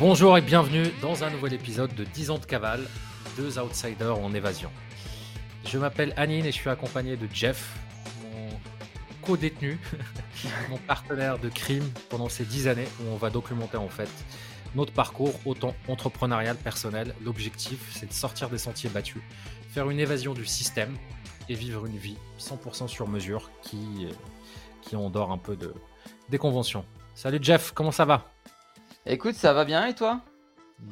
Bonjour et bienvenue dans un nouvel épisode de 10 ans de cavale, deux outsiders en évasion. Je m'appelle Anine et je suis accompagné de Jeff, mon co-détenu, mon partenaire de crime pendant ces 10 années où on va documenter en fait notre parcours autant entrepreneurial, personnel. L'objectif c'est de sortir des sentiers battus, faire une évasion du système et vivre une vie 100% sur mesure qui, qui endort un peu de, des conventions. Salut Jeff, comment ça va? Écoute, ça va bien et toi?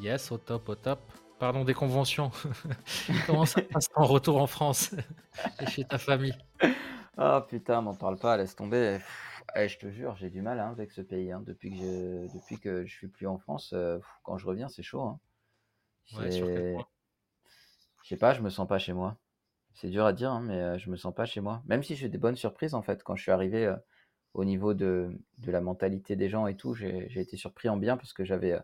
Yes, au top, au top. Pardon des conventions. comment ça passe ton retour en France et chez ta famille Oh putain, m'en parle pas, laisse tomber. Eh, je te jure, j'ai du mal hein, avec ce pays. hein. Depuis, que je, depuis que je suis plus en France, euh, quand je reviens, c'est chaud. hein. Ouais, sur quel C'est- point? Je sais pas, je me sens pas chez moi. C'est dur à dire, hein, mais euh, je me sens pas chez moi. Même si j'ai des bonnes surprises, en fait, quand je suis arrivé euh, au niveau de, de la mentalité des gens et tout, j'ai été surpris en bien parce que j'avais euh,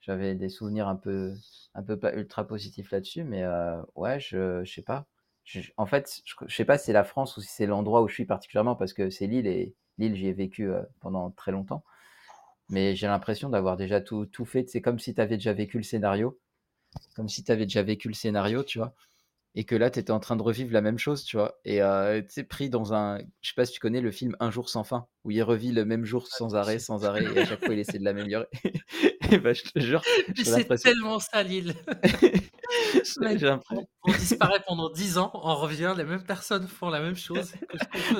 j'avais des souvenirs un peu, un peu pas ultra positifs là-dessus. Mais euh, ouais, je, je sais pas. En fait, je, je sais pas si c'est la France ou si c'est l'endroit où je suis particulièrement parce que c'est Lille et Lille, j'y ai vécu euh, pendant très longtemps. Mais j'ai l'impression d'avoir déjà tout, tout fait. C'est comme si tu avais déjà vécu le scénario. Comme si tu avais déjà vécu le scénario, tu vois et que là, tu étais en train de revivre la même chose, tu vois. Et euh, tu pris dans un. Je sais pas si tu connais le film Un jour sans fin, où il revit le même jour sans arrêt, sans arrêt, et à chaque fois, il essaie de l'améliorer. et bah, je te jure, c'est tellement ça, Lille. On, on disparaît pendant 10 ans, on revient, les mêmes personnes font la même chose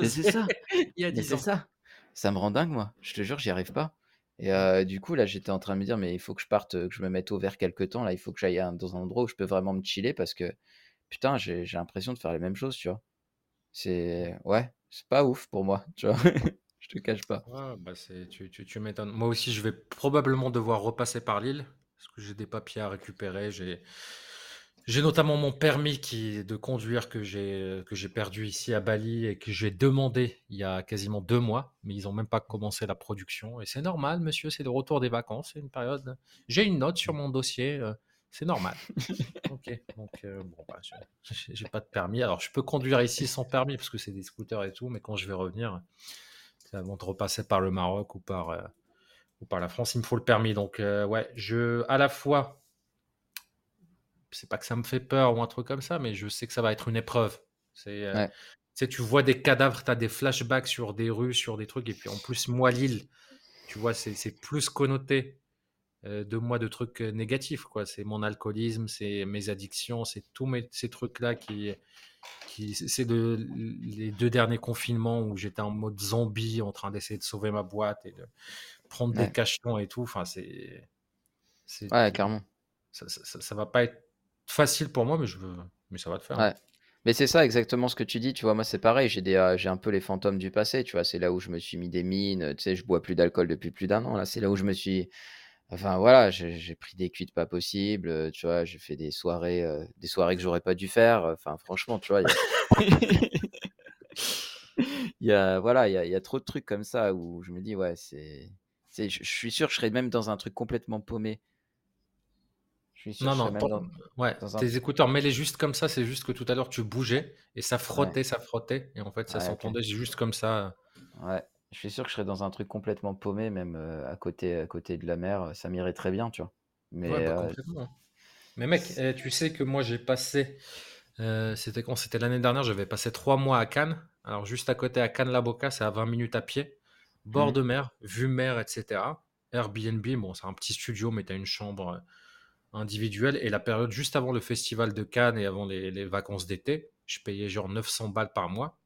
c'est ça, il y a mais 10 c'est ans. ça. Ça me rend dingue, moi. Je te jure, j'y arrive pas. Et euh, du coup, là, j'étais en train de me dire, mais il faut que je parte, que je me mette au vert quelque temps. Là, il faut que j'aille dans un endroit où je peux vraiment me chiller parce que, putain, j'ai l'impression de faire les mêmes choses, tu vois. C'est. Ouais, c'est pas ouf pour moi, tu vois. je te cache pas. Bah c'est, tu, tu, tu m'étonnes. Moi aussi, je vais probablement devoir repasser par Lille parce que j'ai des papiers à récupérer. J'ai, j'ai notamment mon permis qui, de conduire que j'ai, que j'ai perdu ici à Bali et que j'ai demandé il y a quasiment deux mois, mais ils n'ont même pas commencé la production. Et c'est normal, monsieur, c'est le retour des vacances, c'est une période. J'ai une note sur mon dossier, euh, c'est normal. Ok, donc euh, bon, bah, je- j'ai pas de permis. Alors, je peux conduire ici sans permis parce que c'est des scooters et tout, mais quand je vais revenir, avant de repasser par le Maroc ou par, euh, ou par la France, il me faut le permis. Donc, euh, ouais, je, à la fois, c'est pas que ça me fait peur ou un truc comme ça, mais je sais que ça va être une épreuve. C'est, Ouais. tu sais, tu vois des cadavres, tu as des flashbacks sur des rues, sur des trucs, et puis en plus, moi, Lille, tu vois, c'est plus connoté de moi de trucs euh, négatifs, quoi. C'est mon alcoolisme, c'est mes addictions, c'est tous mes, ces trucs-là qui, qui c'est de, les deux derniers confinements où j'étais en mode zombie en train d'essayer de sauver ma boîte et de prendre des cachetons et tout. Enfin, c'est, c'est, ouais, carrément. ça, ça, ça- ça va pas être facile pour moi, mais je veux, mais ça va te faire. hein. Mais c'est ça exactement ce que tu dis, tu vois, moi c'est pareil, j'ai des, euh, j'ai un peu les fantômes du passé, tu vois, c'est là où je me suis mis des mines, tu sais, je bois plus d'alcool depuis plus d'un an, là, c'est là où je me suis, enfin voilà, j'ai pris des cuites pas possibles, euh, tu vois, j'ai fait des soirées, euh, des soirées que j'aurais pas dû faire, euh, enfin franchement, tu vois, il y a, il y a- voilà, il y a, il y a trop de trucs comme ça où je me dis, ouais, c'est, c'est, je suis sûr que je serais même dans un truc complètement paumé, je suis sûr Non, je non, même dans, ouais, dans un, tes écouteurs, mets-les juste comme ça, c'est juste que tout à l'heure tu bougeais et ça ouais, frottait, ça frottait, et en fait ça ouais, s'entendait juste comme ça. Ouais, je suis sûr que je serais dans un truc complètement paumé, même euh, à côté, à côté de la mer, euh, ça m'irait très bien, tu vois. Mais Ouais, bah euh, hein. Mais mec, eh, tu sais que moi j'ai passé, euh, c'était quand? C'était l'année dernière, j'avais passé trois mois à Cannes. Alors juste à côté à Cannes-la-Boca, c'est à 20 minutes à pied, bord Mhm. de mer, vue mer, etc. Airbnb, bon, c'est un petit studio, mais tu as une chambre individuelle. Et la période juste avant le festival de Cannes et avant les, les vacances d'été, je payais genre 900 balles par mois.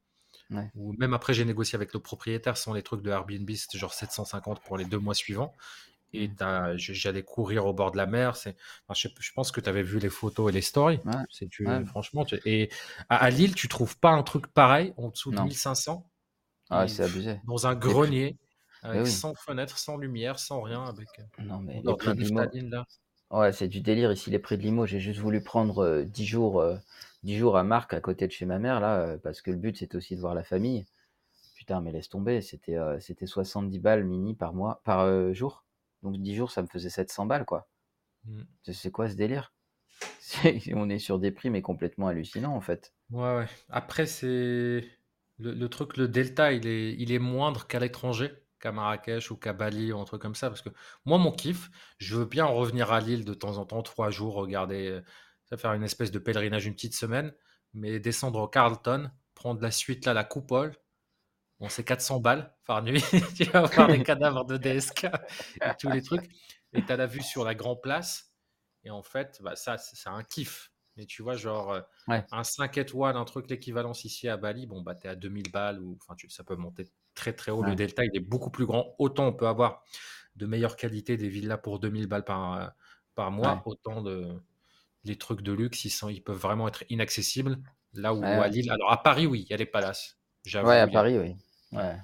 Ouais, Ou même après, j'ai négocié avec le propriétaire sans les trucs de Airbnb, c'était genre 750 pour les deux mois suivants. Et j- j'allais courir au bord de la mer. C'est, enfin, je, pense que tu avais vu les photos et les stories. ouais, C'est tu, ouais, franchement, tu- et à, à Lille, tu trouves pas un truc pareil en dessous de non, 1500 ah, c'est abusé. dans un grenier avec oui, sans fenêtre, sans lumière, sans rien, avec euh, non, mais les prix de Limo, là. ouais, c'est du délire ici, les prix de Limo. J'ai juste voulu prendre euh, 10 jours, euh, 10 jours à Marc, à côté de chez ma mère, là, euh, parce que le but, c'était aussi de voir la famille. Putain, mais laisse tomber, c'était euh, c'était 70 balles mini par mois, par euh, jour. Donc 10 jours, ça me faisait 700 balles, quoi. Mm. C'est quoi ce délire? On est sur des prix, mais complètement hallucinants, en fait. Ouais, ouais. Après, c'est le, le truc, le delta, il est, il est moindre qu'à l'étranger. qu'à Marrakech ou qu'à Bali ou un truc comme ça. Parce que moi, mon kiff, je veux bien revenir à Lille de temps en temps, trois jours, regarder, euh, faire une espèce de pèlerinage une petite semaine, mais descendre au Carlton, prendre la suite là, la coupole. Bon, c'est 400 balles par nuit. tu vas voir des cadavres de DSK et tous les trucs. Et tu as la vue sur la Grand Place. Et en fait, bah, ça, c'est un kiff. Mais tu vois, genre, euh, un 5 étoiles, un truc l'équivalence ici à Bali, bon, bah, tu es à 2000 balles, ou enfin, ça peut monter très très haut. Le delta, il est beaucoup plus grand. Autant on peut avoir de meilleure qualité des villas pour 2000 balles par, euh, par mois, autant de les trucs de luxe, ils, sont, ils peuvent vraiment être inaccessibles. Là où à Lille, alors à Paris, oui, il y a les palaces. Ouais, à Paris, oui. Ouais.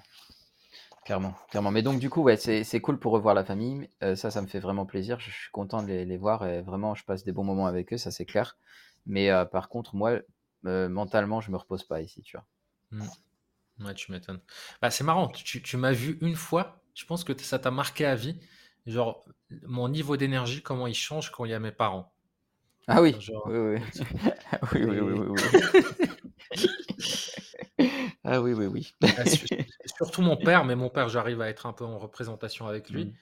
Clairement, clairement. Mais donc, du coup, ouais, c'est cool pour revoir la famille. Euh, ça, ça me fait vraiment plaisir. Je, suis content de les, voir et vraiment, je passe des bons moments avec eux, ça c'est clair. Mais euh, par contre, moi, euh, mentalement, je me repose pas ici, tu vois. Mmh. Ouais, tu m'étonnes. Bah, c'est marrant, tu, tu m'as vu une fois, je pense que ça t'a marqué à vie. Genre, mon niveau d'énergie, comment il change quand il y a mes parents. Ah oui, oui, oui. oui, oui, oui. Ah oui, oui, oui. Surtout mon père, mais mon père, j'arrive à être un peu en représentation avec lui. Mmh.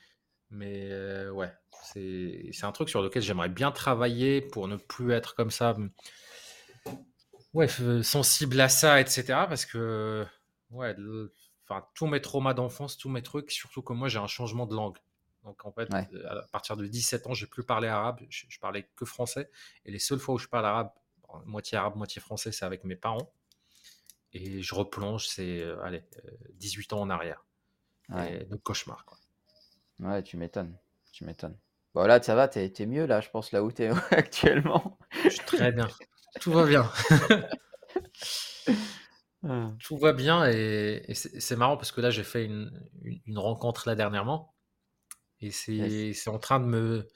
Mais euh, ouais, c'est un truc sur lequel j'aimerais bien travailler pour ne plus être comme ça, mmh, ouais, sensible à ça, etc. Parce que, ouais, enfin, tous mes traumas d'enfance, tous mes trucs, surtout que moi, j'ai un changement de langue. Donc en fait, euh, à partir de 17 ans, j'ai plus parlé arabe, je, je, parlais que français. Et les seules fois où je parle arabe, moitié arabe, moitié français, c'est avec mes parents et je replonge, c'est euh, allez, 18 euh, ans en arrière. Ouais. de cauchemar. Quoi. Ouais, tu m'étonnes. Tu m'étonnes. Bon, là, ça va, t'es es mieux, là, je pense, là où t'es actuellement. Je suis très bien. Tout va bien. Ah. Tout va bien et, c'est marrant parce que là, j'ai fait une, une, rencontre là dernièrement et c'est en train de me,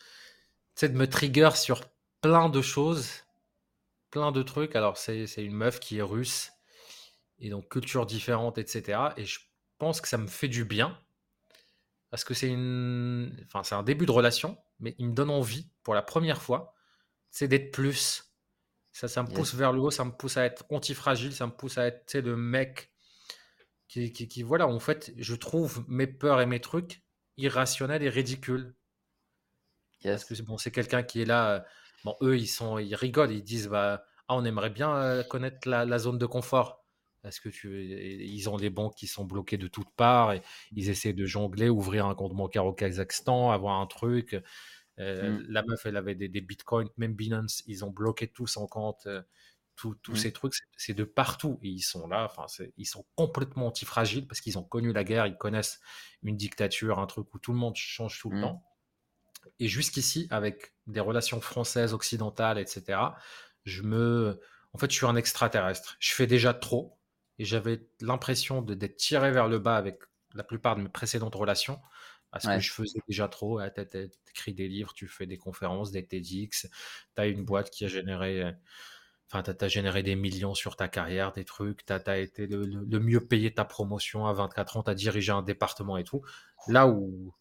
de me trigger sur plein de choses, plein de trucs. Alors, c'est une meuf qui est russe et donc culture différente, etc. Et je pense que ça me fait du bien parce que c'est une, enfin un début de relation, mais il me donne envie pour la première fois, c'est d'être plus. Ça, ça me pousse vers le haut, ça me pousse à être antifragile, ça me pousse à être le mec qui, qui, voilà, en fait, je trouve mes peurs et mes trucs irrationnels et ridicules. Parce que bon, c'est quelqu'un qui est là. Euh, bon, eux, ils sont, ils rigolent, ils disent, bah, ah, on aimerait bien euh, connaître la, la, zone de confort. Parce que tu, ils ont des banques qui sont bloquées de toutes parts et ils essaient de jongler, ouvrir un compte bancaire au Kazakhstan, avoir un truc. Euh, mmh. La meuf, elle avait des, bitcoins, même Binance, ils ont bloqué tous son compte. Tous mmh. ces trucs, c'est de partout. Et ils sont là, enfin, ils sont complètement antifragiles parce qu'ils ont connu la guerre, ils connaissent une dictature, un truc où tout le monde change tout le mmh. temps. Et jusqu'ici, avec des relations françaises, occidentales, etc., je me. En fait, je suis un extraterrestre. Je fais déjà trop et j'avais l'impression d'être tiré vers le bas avec la plupart de mes précédentes relations parce que je faisais déjà trop. Tu écris des livres, tu fais des conférences, des TEDx, tu as une boîte qui a généré. Enfin, tu as, généré des millions sur ta carrière, des trucs, tu as, été le, mieux payé ta promotion à 24 ans, tu as dirigé un département et tout. Là où.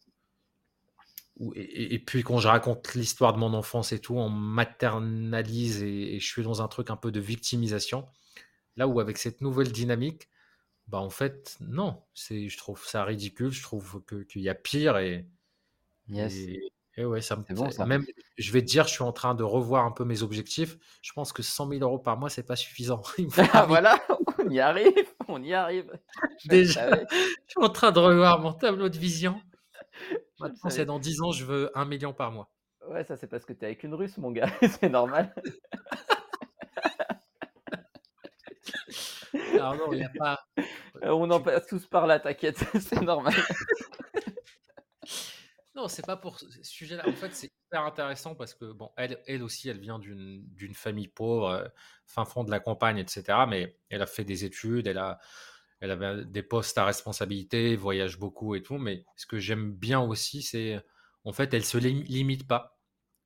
et, puis quand je raconte l'histoire de mon enfance et tout, on maternalise et, je suis dans un truc un peu de victimisation. Là où avec cette nouvelle dynamique, bah en fait, non, je trouve ça ridicule, je trouve qu'il y a pire et, et, ouais, ça me bon, ça. Même, je vais te dire, je suis en train de revoir un peu mes objectifs. Je pense que 100 000 euros par mois, c'est pas suffisant. ah, voilà, on y arrive, on y arrive. Déjà, je suis en train de revoir mon tableau de vision. Maintenant, c'est dans 10 ans, je veux 1 million par mois. Ouais, ça c'est parce que tu es avec une russe, mon gars, c'est normal. non, il a pas. On en passe tous par là, t'inquiète, c'est normal. Non, c'est pas pour ce sujet-là. En fait, c'est hyper intéressant parce que, bon, elle, aussi, elle vient d'une famille pauvre, euh, fin fond de la campagne, etc. Mais elle a fait des études, elle a. Elle avait des postes à responsabilité, voyage beaucoup et tout. Mais ce que j'aime bien aussi, c'est en fait, elle se limite pas.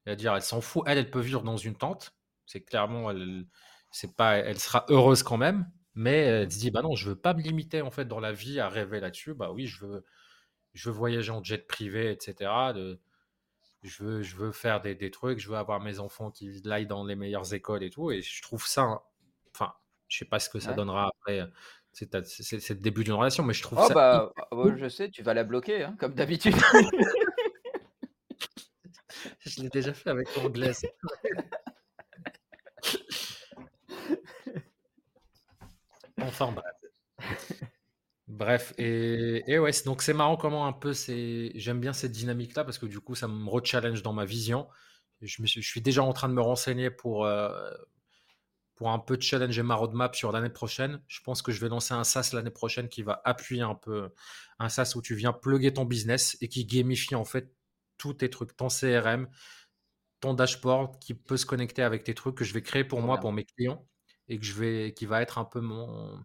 C'est-à-dire, elle s'en fout. Elle, elle peut vivre dans une tente. C'est clairement, elle, c'est pas, elle sera heureuse quand même. Mais elle se dit, bah non, je veux pas me limiter en fait dans la vie à rêver là-dessus. Bah oui, je veux, je veux voyager en jet privé, etc. De, je veux, je veux faire des, des, trucs, je veux avoir mes enfants qui aillent dans les meilleures écoles et tout. Et je trouve ça, enfin, je sais pas ce que ça donnera après C'est le début d'une relation, mais je trouve oh ça. Bah, je sais, tu vas la bloquer, hein, comme d'habitude. je l'ai déjà fait avec l'anglaise. enfin bref. Bref, et, et ouais, donc c'est marrant comment un peu c'est. J'aime bien cette dynamique-là parce que du coup, ça me re-challenge dans ma vision. Je, me suis, je suis déjà en train de me renseigner pour, euh, pour un peu challenger ma roadmap sur l'année prochaine. Je pense que je vais lancer un SaaS l'année prochaine qui va appuyer un peu un SaaS où tu viens plugger ton business et qui gamifie en fait tous tes trucs, ton CRM, ton dashboard qui peut se connecter avec tes trucs que je vais créer pour moi, pour mes clients et que je vais, qui va être un peu mon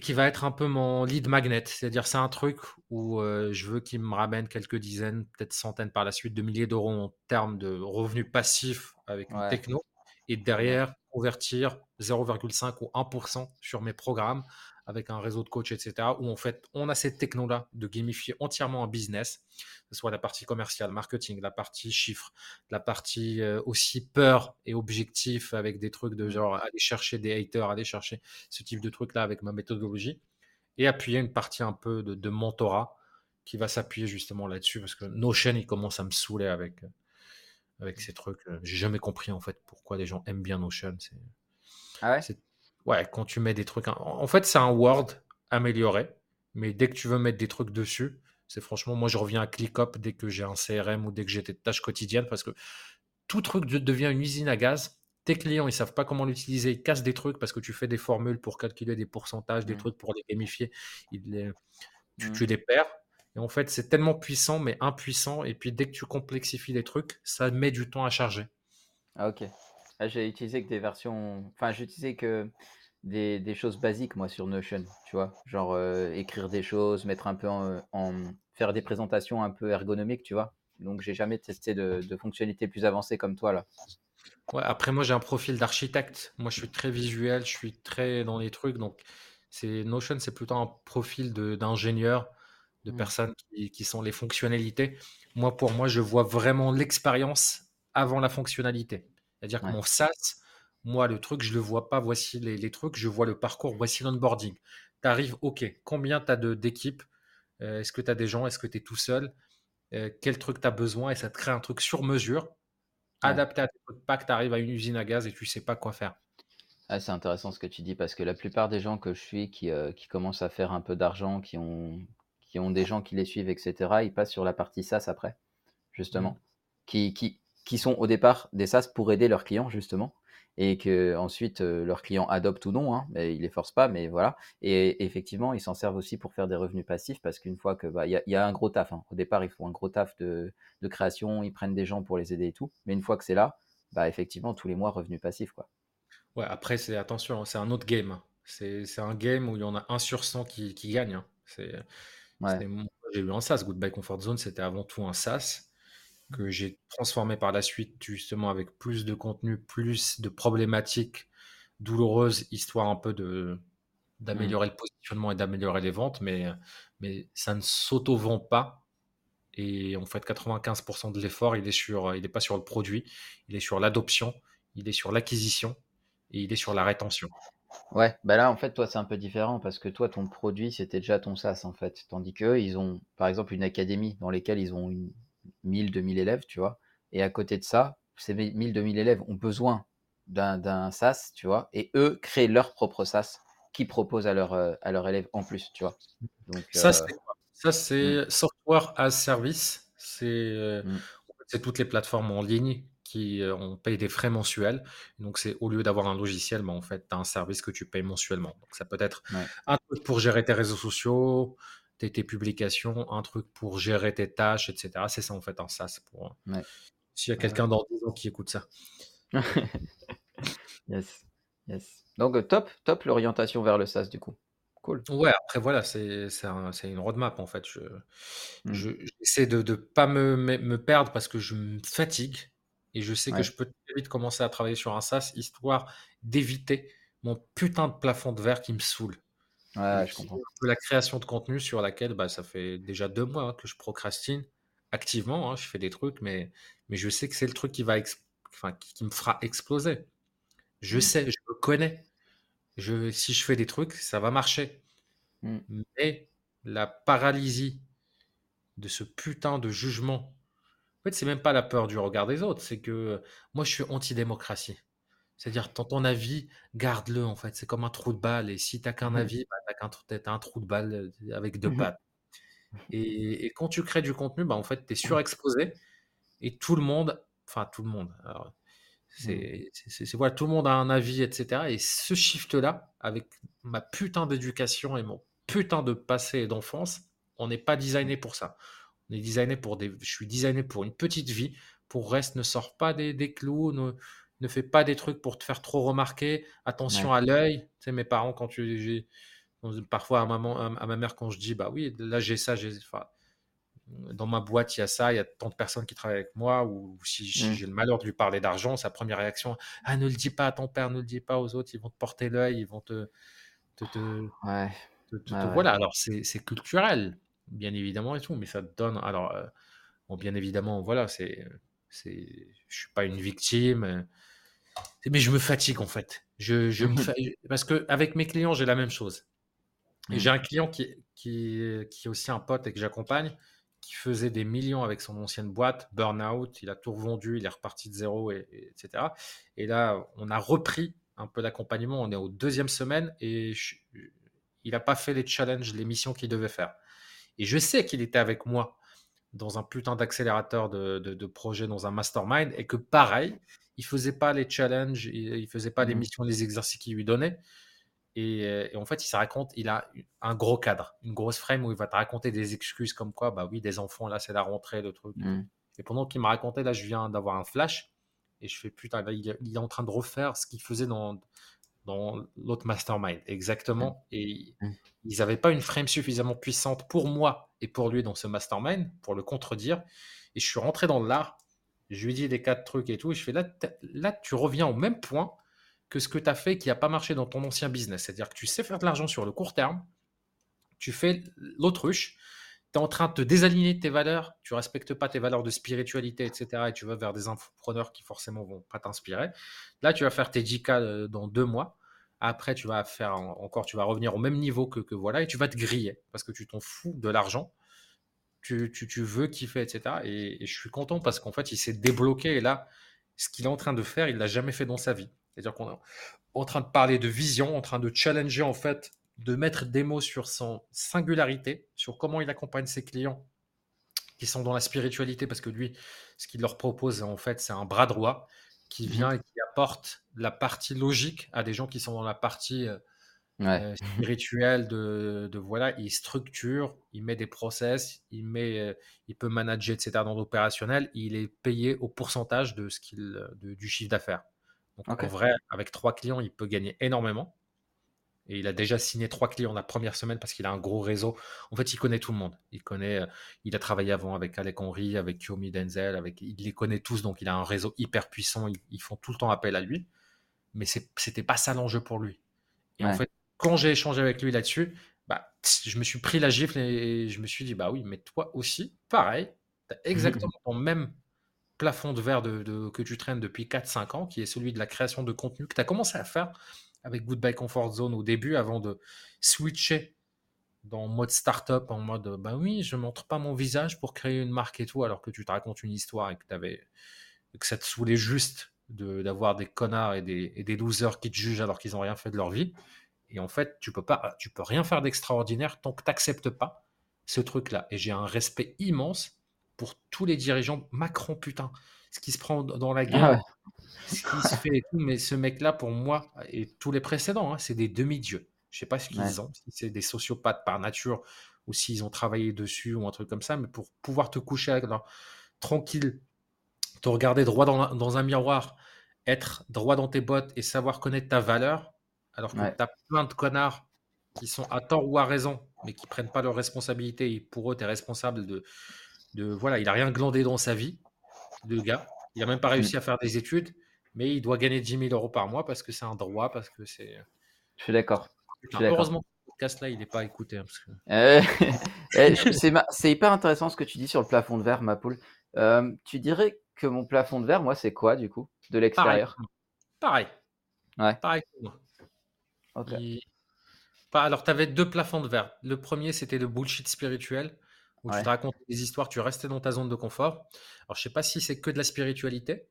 qui va être un peu mon lead magnet. C'est-à-dire, c'est un truc où euh, je veux qu'il me ramène quelques dizaines, peut-être centaines par la suite de milliers d'euros en termes de revenus passifs avec une techno et derrière convertir 0,5 ou 1% sur mes programmes avec un réseau de coach, etc. Où en fait, on a cette techno-là de gamifier entièrement un business, que ce soit la partie commerciale, marketing, la partie chiffres, la partie euh, aussi peur et objectif avec des trucs de mmh. genre aller chercher des haters, aller chercher ce type de trucs-là avec ma méthodologie et appuyer une partie un peu de, de mentorat qui va s'appuyer justement là-dessus parce que Notion, il commence à me saouler avec, avec ces trucs. Euh, j'ai jamais compris en fait pourquoi les gens aiment bien Notion. C'est, ah ouais? Ouais, quand tu mets des trucs. En fait, c'est un Word amélioré, mais dès que tu veux mettre des trucs dessus, c'est franchement, moi je reviens à ClickUp dès que j'ai un CRM ou dès que j'ai des tâches quotidiennes parce que tout truc devient une usine à gaz. Tes clients, ils savent pas comment l'utiliser, ils cassent des trucs parce que tu fais des formules pour calculer des pourcentages, des mmh. trucs pour les gamifier. Ils tu, mmh. tu les perds. Et en fait, c'est tellement puissant, mais impuissant. Et puis, dès que tu complexifies les trucs, ça met du temps à charger. Ah, ok. Ah, j'ai utilisé que des versions. Enfin, j'ai utilisé que des, des choses basiques, moi, sur Notion. Tu vois, genre euh, écrire des choses, mettre un peu en, faire des présentations un peu ergonomiques, tu vois. Donc, j'ai jamais testé de, de fonctionnalités plus avancées comme toi, là. Ouais, après, moi, j'ai un profil d'architecte. Moi, je suis très visuel, je suis très dans les trucs. Donc, c'est Notion, c'est plutôt un profil d'ingénieur de mmh. personnes qui, sont les fonctionnalités. Moi, pour moi, je vois vraiment l'expérience avant la fonctionnalité. C'est-à-dire que mon SaaS, moi, le truc, je ne le vois pas, voici les, trucs, je vois le parcours, voici l'onboarding. Tu arrives, OK, combien tu as d'équipes? Euh, Est-ce que tu as des gens? Est-ce que tu es tout seul? Euh, Quel truc tu as besoin? Et ça te crée un truc sur mesure, adapté à tes trucs, pas que tu arrives à une usine à gaz et tu ne sais pas quoi faire. Ah, c'est intéressant ce que tu dis parce que la plupart des gens que je suis qui, euh, qui commencent à faire un peu d'argent, qui ont, qui ont des gens qui les suivent, etc., ils passent sur la partie SaaS après, justement. Mmh. Qui, qui, qui sont au départ des SaaS pour aider leurs clients, justement. Et que ensuite euh, leurs clients adoptent ou non, hein, mais ils les forcent pas, mais voilà. Et effectivement, ils s'en servent aussi pour faire des revenus passifs parce qu'une fois que bah, il y, a un gros taf. Hein. Au départ, ils font un gros taf de, de, création, ils prennent des gens pour les aider et tout. Mais une fois que c'est là, bah effectivement, tous les mois revenus passifs, quoi. Ouais, après c'est attention, c'est un autre game. Hein. C'est un game où il y en a un sur 100 qui, qui gagne. C'est j'ai eu un SaaS. Goodbye Comfort Zone, c'était avant tout un SaaS que j'ai transformé par la suite, justement, avec plus de contenu, plus de problématiques douloureuses, histoire un peu de d'améliorer mmh. le positionnement et d'améliorer les ventes, mais, mais ça ne s'auto-vend pas. Et en fait, 95% de l'effort, il est sur, il n'est pas sur le produit, il est sur l'adoption, il est sur l'acquisition et il est sur la rétention. Ouais, bah là, en fait, toi, c'est un peu différent parce que toi, ton produit, c'était déjà ton SaaS, en fait. Tandis qu'eux, ils ont, par exemple, une académie dans laquelle ils ont une 1000, 2000 élèves, tu vois. Et à côté de ça, ces 1000, 2000 élèves ont besoin d'un SaaS, tu vois. Et eux créent leur propre SaaS qui proposent à, leur, euh, à leurs élèves en plus, tu vois. Donc, ça, euh, c'est mmh. Software as Service. Euh, mmh. C'est toutes les plateformes en ligne qui euh, on paye des frais mensuels. Donc, c'est au lieu d'avoir un logiciel, mais bah, en fait, tu as un service que tu payes mensuellement. Donc, ça peut être un truc pour gérer tes réseaux sociaux, tes, tes, publications, un truc pour gérer tes tâches, etc. C'est ça, en fait, un SaaS. Pour, S'il y a quelqu'un dans 10 ans qui écoute ça. yes. yes. Donc, euh, top, top l'orientation vers le SaaS, du coup. Cool. Ouais, après, voilà, c'est une roadmap, en fait. Mmh. J'essaie de ne pas me, me, perdre parce que je me fatigue et je sais que je peux très vite commencer à travailler sur un SaaS histoire d'éviter mon putain de plafond de verre qui me saoule. Ouais, je comprends. La création de contenu sur laquelle bah, ça fait déjà deux mois hein, que je procrastine activement. Hein, je fais des trucs, mais, mais je sais que c'est le truc qui, va enfin, qui, me fera exploser. Je mmh. sais, je me connais. Je, si je fais des trucs, ça va marcher. Mm. Mais la paralysie de ce putain de jugement, en fait, c'est même pas la peur du regard des autres, c'est que moi, je suis anti-démocratie. C'est-à-dire, ton, ton avis, garde-le, en fait. C'est comme un trou de balle. Et si t'as qu'un Mhm. avis, bah, t'as qu'un un trou de balle euh, avec deux Mhm. pattes. Et, et quand tu crées du contenu, bah, en fait, t'es surexposé. Et tout le monde, enfin, tout le monde, c'est, voilà, tout le monde a un avis, etc. Et ce shift-là, avec ma putain d'éducation et mon putain de passé et d'enfance, on n'est pas designé pour ça. On est designé pour des, je suis designé pour une petite vie. Pour reste, ne sors pas des, des clous, ne, ne fais pas des trucs pour te faire trop remarquer. Attention Ouais. à l'œil. Tu sais, mes parents, quand tu, parfois à maman, à, à ma mère, quand je dis, bah oui, là j'ai ça, j'ai, enfin, dans ma boîte, il y a ça, il y a tant de personnes qui travaillent avec moi, ou si, si Mm. j'ai le malheur de lui parler d'argent, sa première réaction, ah, ne le dis pas à ton père, ne le dis pas aux autres, ils vont te porter l'œil, ils vont te, te, te, Ouais. te- te- Ouais, te- ouais. voilà. Alors, c'est c'est culturel, bien évidemment, et tout, mais ça te donne, alors, euh, bon, bien évidemment, voilà, c'est, c'est, je suis pas une victime, euh, mais je me fatigue, en fait. Je, je me fa- Parce que avec mes clients, j'ai la même chose. Et j'ai un client qui, qui, qui est aussi un pote et que j'accompagne, qui faisait des millions avec son ancienne boîte, burn-out, il a tout revendu, il est reparti de zéro, et, et- etc. Et là, on a repris un peu l'accompagnement, on est aux deuxième semaine et je- il n'a pas fait les challenges, les missions qu'il devait faire. Et je sais qu'il était avec moi dans un putain d'accélérateur de, de, de projet, dans un mastermind, et que pareil, il faisait pas les challenges, il, il faisait pas les Mm. missions, les exercices qu'il lui donnait. Et, euh, et en fait, il se raconte, il a un gros cadre, une grosse frame où il va te raconter des excuses comme quoi, bah oui, des enfants, là, c'est la rentrée, le truc. Et, tout. Mm. et pendant qu'il m'a raconté, là, je viens d'avoir un flash, et je fais, putain, là, il est en train de refaire ce qu'il faisait dans, dans l'autre mastermind, exactement. Et ils n'avaient pas une frame suffisamment puissante pour moi et pour lui dans ce mastermind, pour le contredire. Et je suis rentré dans l'art, je lui dit les quatre trucs et tout, et je fais, là, là tu reviens au même point que ce que tu as fait qui n'a pas marché dans ton ancien business. C'est-à-dire que tu sais faire de l'argent sur le court terme, tu fais l'autruche, tu es en train de te désaligner de tes valeurs, tu respectes pas tes valeurs de spiritualité, etc. Et tu vas vers des infopreneurs qui forcément vont pas t'inspirer. Là, tu vas faire tes 10K euh, dans deux mois. Après, tu vas faire en- encore, tu vas revenir au même niveau que, que voilà, et tu vas te griller parce que tu t'en fous de l'argent. Tu, tu, tu veux kiffer, etc. Et, et je suis content parce qu'en fait, il s'est débloqué. Et là, ce qu'il est en train de faire, il l'a jamais fait dans sa vie. C'est-à-dire qu'on est en train de parler de vision, en train de challenger en fait, de mettre des mots sur son singularité, sur comment il accompagne ses clients qui sont dans la spiritualité, parce que lui, ce qu'il leur propose en fait, c'est un bras droit qui Mhm. vient et qui apporte la partie logique à des gens qui sont dans la partie euh, Ouais. euh, spirituelle de, de voilà, il structure, il met des process, il met, euh, il peut manager, etc. dans l'opérationnel, il est payé au pourcentage de ce qu'il, du chiffre d'affaires. Donc en vrai, avec trois clients, il peut gagner énormément. Et il a déjà signé trois clients la première semaine parce qu'il a un gros réseau. En fait, il connaît tout le monde. Il connaît, euh, il a travaillé avant avec Alec Henry, avec Yomi Denzel, avec, il les connaît tous, donc il a un réseau hyper puissant. Ils, ils font tout le temps appel à lui. Mais c'était pas ça l'enjeu pour lui. Et en fait, quand j'ai échangé avec lui là-dessus, bah, je me suis pris la gifle et je me suis dit, bah oui, mais toi aussi, pareil, tu as exactement ton même plafond de verre de, de- que tu traînes depuis 4-5 ans, qui est celui de la création de contenu que tu as commencé à faire avec Goodbye Comfort Zone au début, avant de switcher dans mode startup, en mode, bah oui, je montre pas mon visage pour créer une marque et tout, alors que tu te racontes une histoire et que, t'avais, que ça te saoulait juste de- d'avoir des connards et des, et des losers qui te jugent alors qu'ils n'ont rien fait de leur vie. Et en fait, tu peux pas, tu peux rien faire d'extraordinaire tant que tu n'acceptes pas ce truc-là. Et j'ai un respect immense pour tous les dirigeants. Macron, putain, ce qui se prend dans la Ah ouais. Ce qui se fait et tout. Mais ce mec-là, pour moi, et tous les précédents, hein, c'est des demi-dieux. Je sais pas ce qu'ils Ouais. ont, si c'est des sociopathes par nature ou s'ils ont travaillé dessus ou un truc comme ça, mais pour pouvoir te coucher avec tranquille, te regarder droit dans, dans un miroir, être droit dans tes bottes et savoir connaître ta valeur, alors que Ouais. tu as plein de connards qui sont à tort ou à raison, mais qui prennent pas leurs responsabilités. Et pour eux, tu es responsable de, de. Voilà, il a rien glandé dans sa vie, le gars. Il a même pas Mm. réussi à faire des études, mais il doit gagner 10 000 euros par mois parce que c'est un droit, parce que c'est. Je suis d'accord. Je suis d'accord. heureusement que ce podcast-là, il n'est pas écouté. hein, que- Euh, eh, c'est ma- hyper intéressant ce que tu dis sur le plafond de verre, ma poule. Euh, tu dirais que mon plafond de verre, moi, c'est quoi du coup De Pareil. l'extérieur? Pareil. Ouais. Pareil pour moi. OK. Il pas alors tu avais 2 plafonds de verre. Le premier c'était le bullshit spirituel, où tu te Ouais. racontais des histoires, tu restais dans ta zone de confort. Alors je sais pas si c'est que de la spiritualité,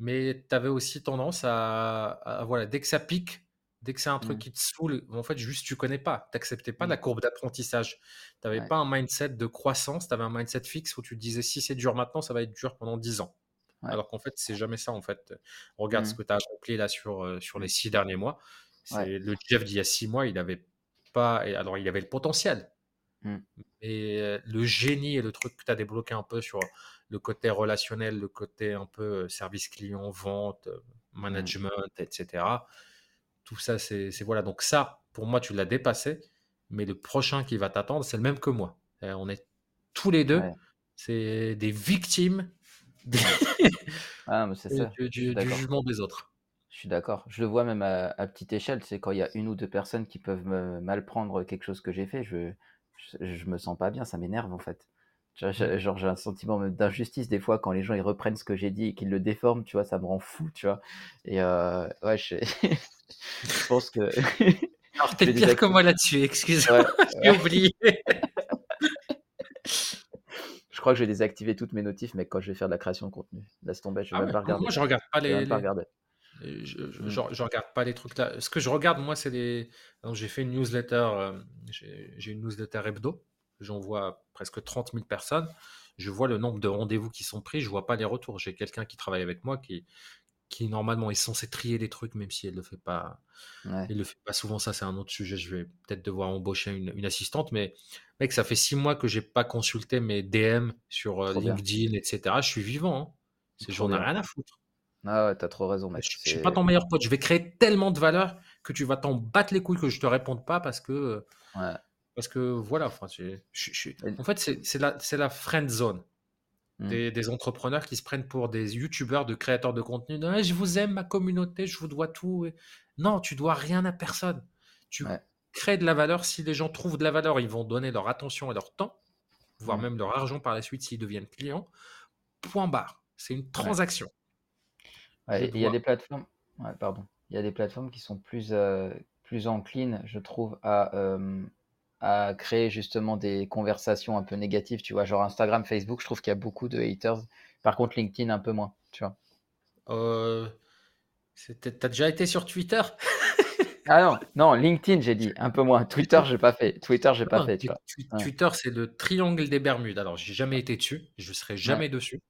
mais tu avais aussi tendance à à voilà, dès que ça pique, dès que c'est un truc Mmh. qui te saoule, en fait, juste tu connais pas. Tu acceptais pas Mmh. la courbe d'apprentissage. Tu avais Ouais. pas un mindset de croissance, tu avais un mindset fixe où tu te disais: «Si c'est dur maintenant, ça va être dur pendant 10 ans». Ouais. Alors qu'en fait, c'est jamais ça, en fait. Regarde ce Mmh. que tu as accompli là sur, heu, sur les Mmh. 6 derniers mois. Ouais. Le Jeff d'il y a 6 mois, il avait pas alors il avait le potentiel. Mmh. Mais, heu, le génie et le truc que tu as débloqué un peu sur le côté relationnel, le côté un peu, heu, service client, vente, heu, Mmh. management et cetera. Tout ça, c'est voilà, donc ça, pour moi, tu l'as dépassé, mais le prochain qui va t'attendre, c'est le même que moi. On est tous les 2, Ouais. c'est des victimes des. Ah, mais du jugement des autres. Je suis d'accord. Je le vois même à à petite échelle, c'est quand il y a 1 ou 2 personnes qui peuvent me mal prendre quelque chose que j'ai fait, je je je me sens pas bien, ça m'énerve, en fait. Mmh. Je genre, j'ai un sentiment d'injustice des fois quand les gens, ils reprennent ce que j'ai dit et qu'ils le déforment, tu vois? Ça me rend fou, tu vois? Et heu, ouais, je je pense que Alors, je tu es vais pire que moi là-dessus, excuse-moi, ouais, j'ai ouais. oublié. Je crois que je vais désactiver toutes mes notifs, mec, quand je vais faire de la création de contenu. Laisse tomber, je vais Ah même ouais? pas Moi regarder. moi, je regarde pas Je vais les même pas regarder. Je Mmh. je regarde pas les trucs là. Ce que je regarde, moi, c'est donc j'ai fait une newsletter, hem, j'ai une newsletter hebdo. J'envoie presque 30 000 personnes. Je vois le nombre de rendez-vous qui sont pris, je vois pas les retours. J'ai quelqu'un qui travaille avec moi qui qui normalement est censé trier les trucs, même si elle le fait pas Ouais. il le fait pas souvent, ça c'est un autre sujet. Je vais peut-être devoir embaucher une une assistante, mais mec, ça fait 6 mois que j'ai pas consulté mes DM sur, bien. LinkedIn et cetera. Je suis vivant, hein. J'en ai rien à foutre. Ah ouais, tu as trop raison, Je mec. je suis pas ton meilleur pote. Je vais créer tellement de valeur que tu vas t'en battre les couilles que je te réponde pas parce que, ouais. parce que voilà, enfin, c'est je je Et en fait, c'est la friend zone Mmh. des des entrepreneurs qui se prennent pour des youtubeurs, de créateurs de contenu. «Ouais, je vous aime, ma communauté, je vous dois tout et» non, tu dois rien à personne. Tu Ouais. crées de la valeur. Si les gens trouvent de la valeur, ils vont donner leur attention et leur temps, voire Mmh. même leur argent par la suite s'ils deviennent clients. Point barre. C'est une transaction. Ouais, il y a des plateformes ouais, pardon. Il y a des plateformes qui sont plus, heu, plus enclines, je trouve, à, hem, à créer justement des conversations un peu négatives, tu vois? Genre Instagram, Facebook, je trouve qu'il y a beaucoup de haters. Par contre, LinkedIn, un peu moins, tu vois? Heu, c'était tu as déjà été sur Twitter? Ah non, non, LinkedIn, j'ai dit, un peu moins. Twitter, j'ai pas fait. Twitter, j'ai pas Non, fait, tu Twi vois? Twi Ouais. Twitter, c'est le triangle des Bermudes. Alors, j'ai jamais été dessus, je serai Ouais. jamais dessus.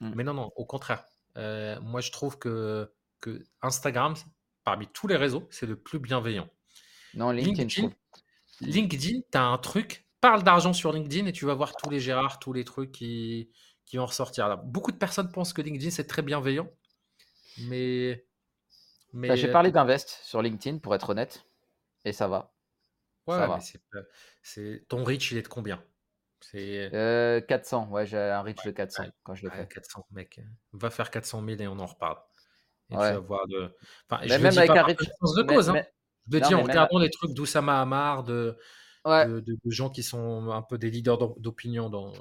Mmh. Mais non, non, au contraire. Heu, moi, je trouve que que Instagram, parmi tous les réseaux, c'est le plus bienveillant. Non, LinkedIn, LinkedIn tu as un truc, parle d'argent sur LinkedIn et tu vas voir tous les Gérard, tous les trucs qui qui vont ressortir là. Beaucoup de personnes pensent que LinkedIn, c'est très bienveillant, mais Bah, j'ai mais parlé peut d'invest sur LinkedIn, pour être honnête, et ça va. ouais, Ça ouais, va. c'est ton reach, il est de combien? C'est Heu, 400, ouais, j'ai un reach de ouais, 400 ouais, quand je le ouais, fais. 400 mec, va faire 400 000 et on en reparle et tu vas Ouais. voir de enfin, Mais je même avec un reach de mais cause, hein. mais Je le non, dis en même regardant les trucs d'Oussama Ammar, de Ouais. de de de gens qui sont un peu des leaders d'op d'opinion dans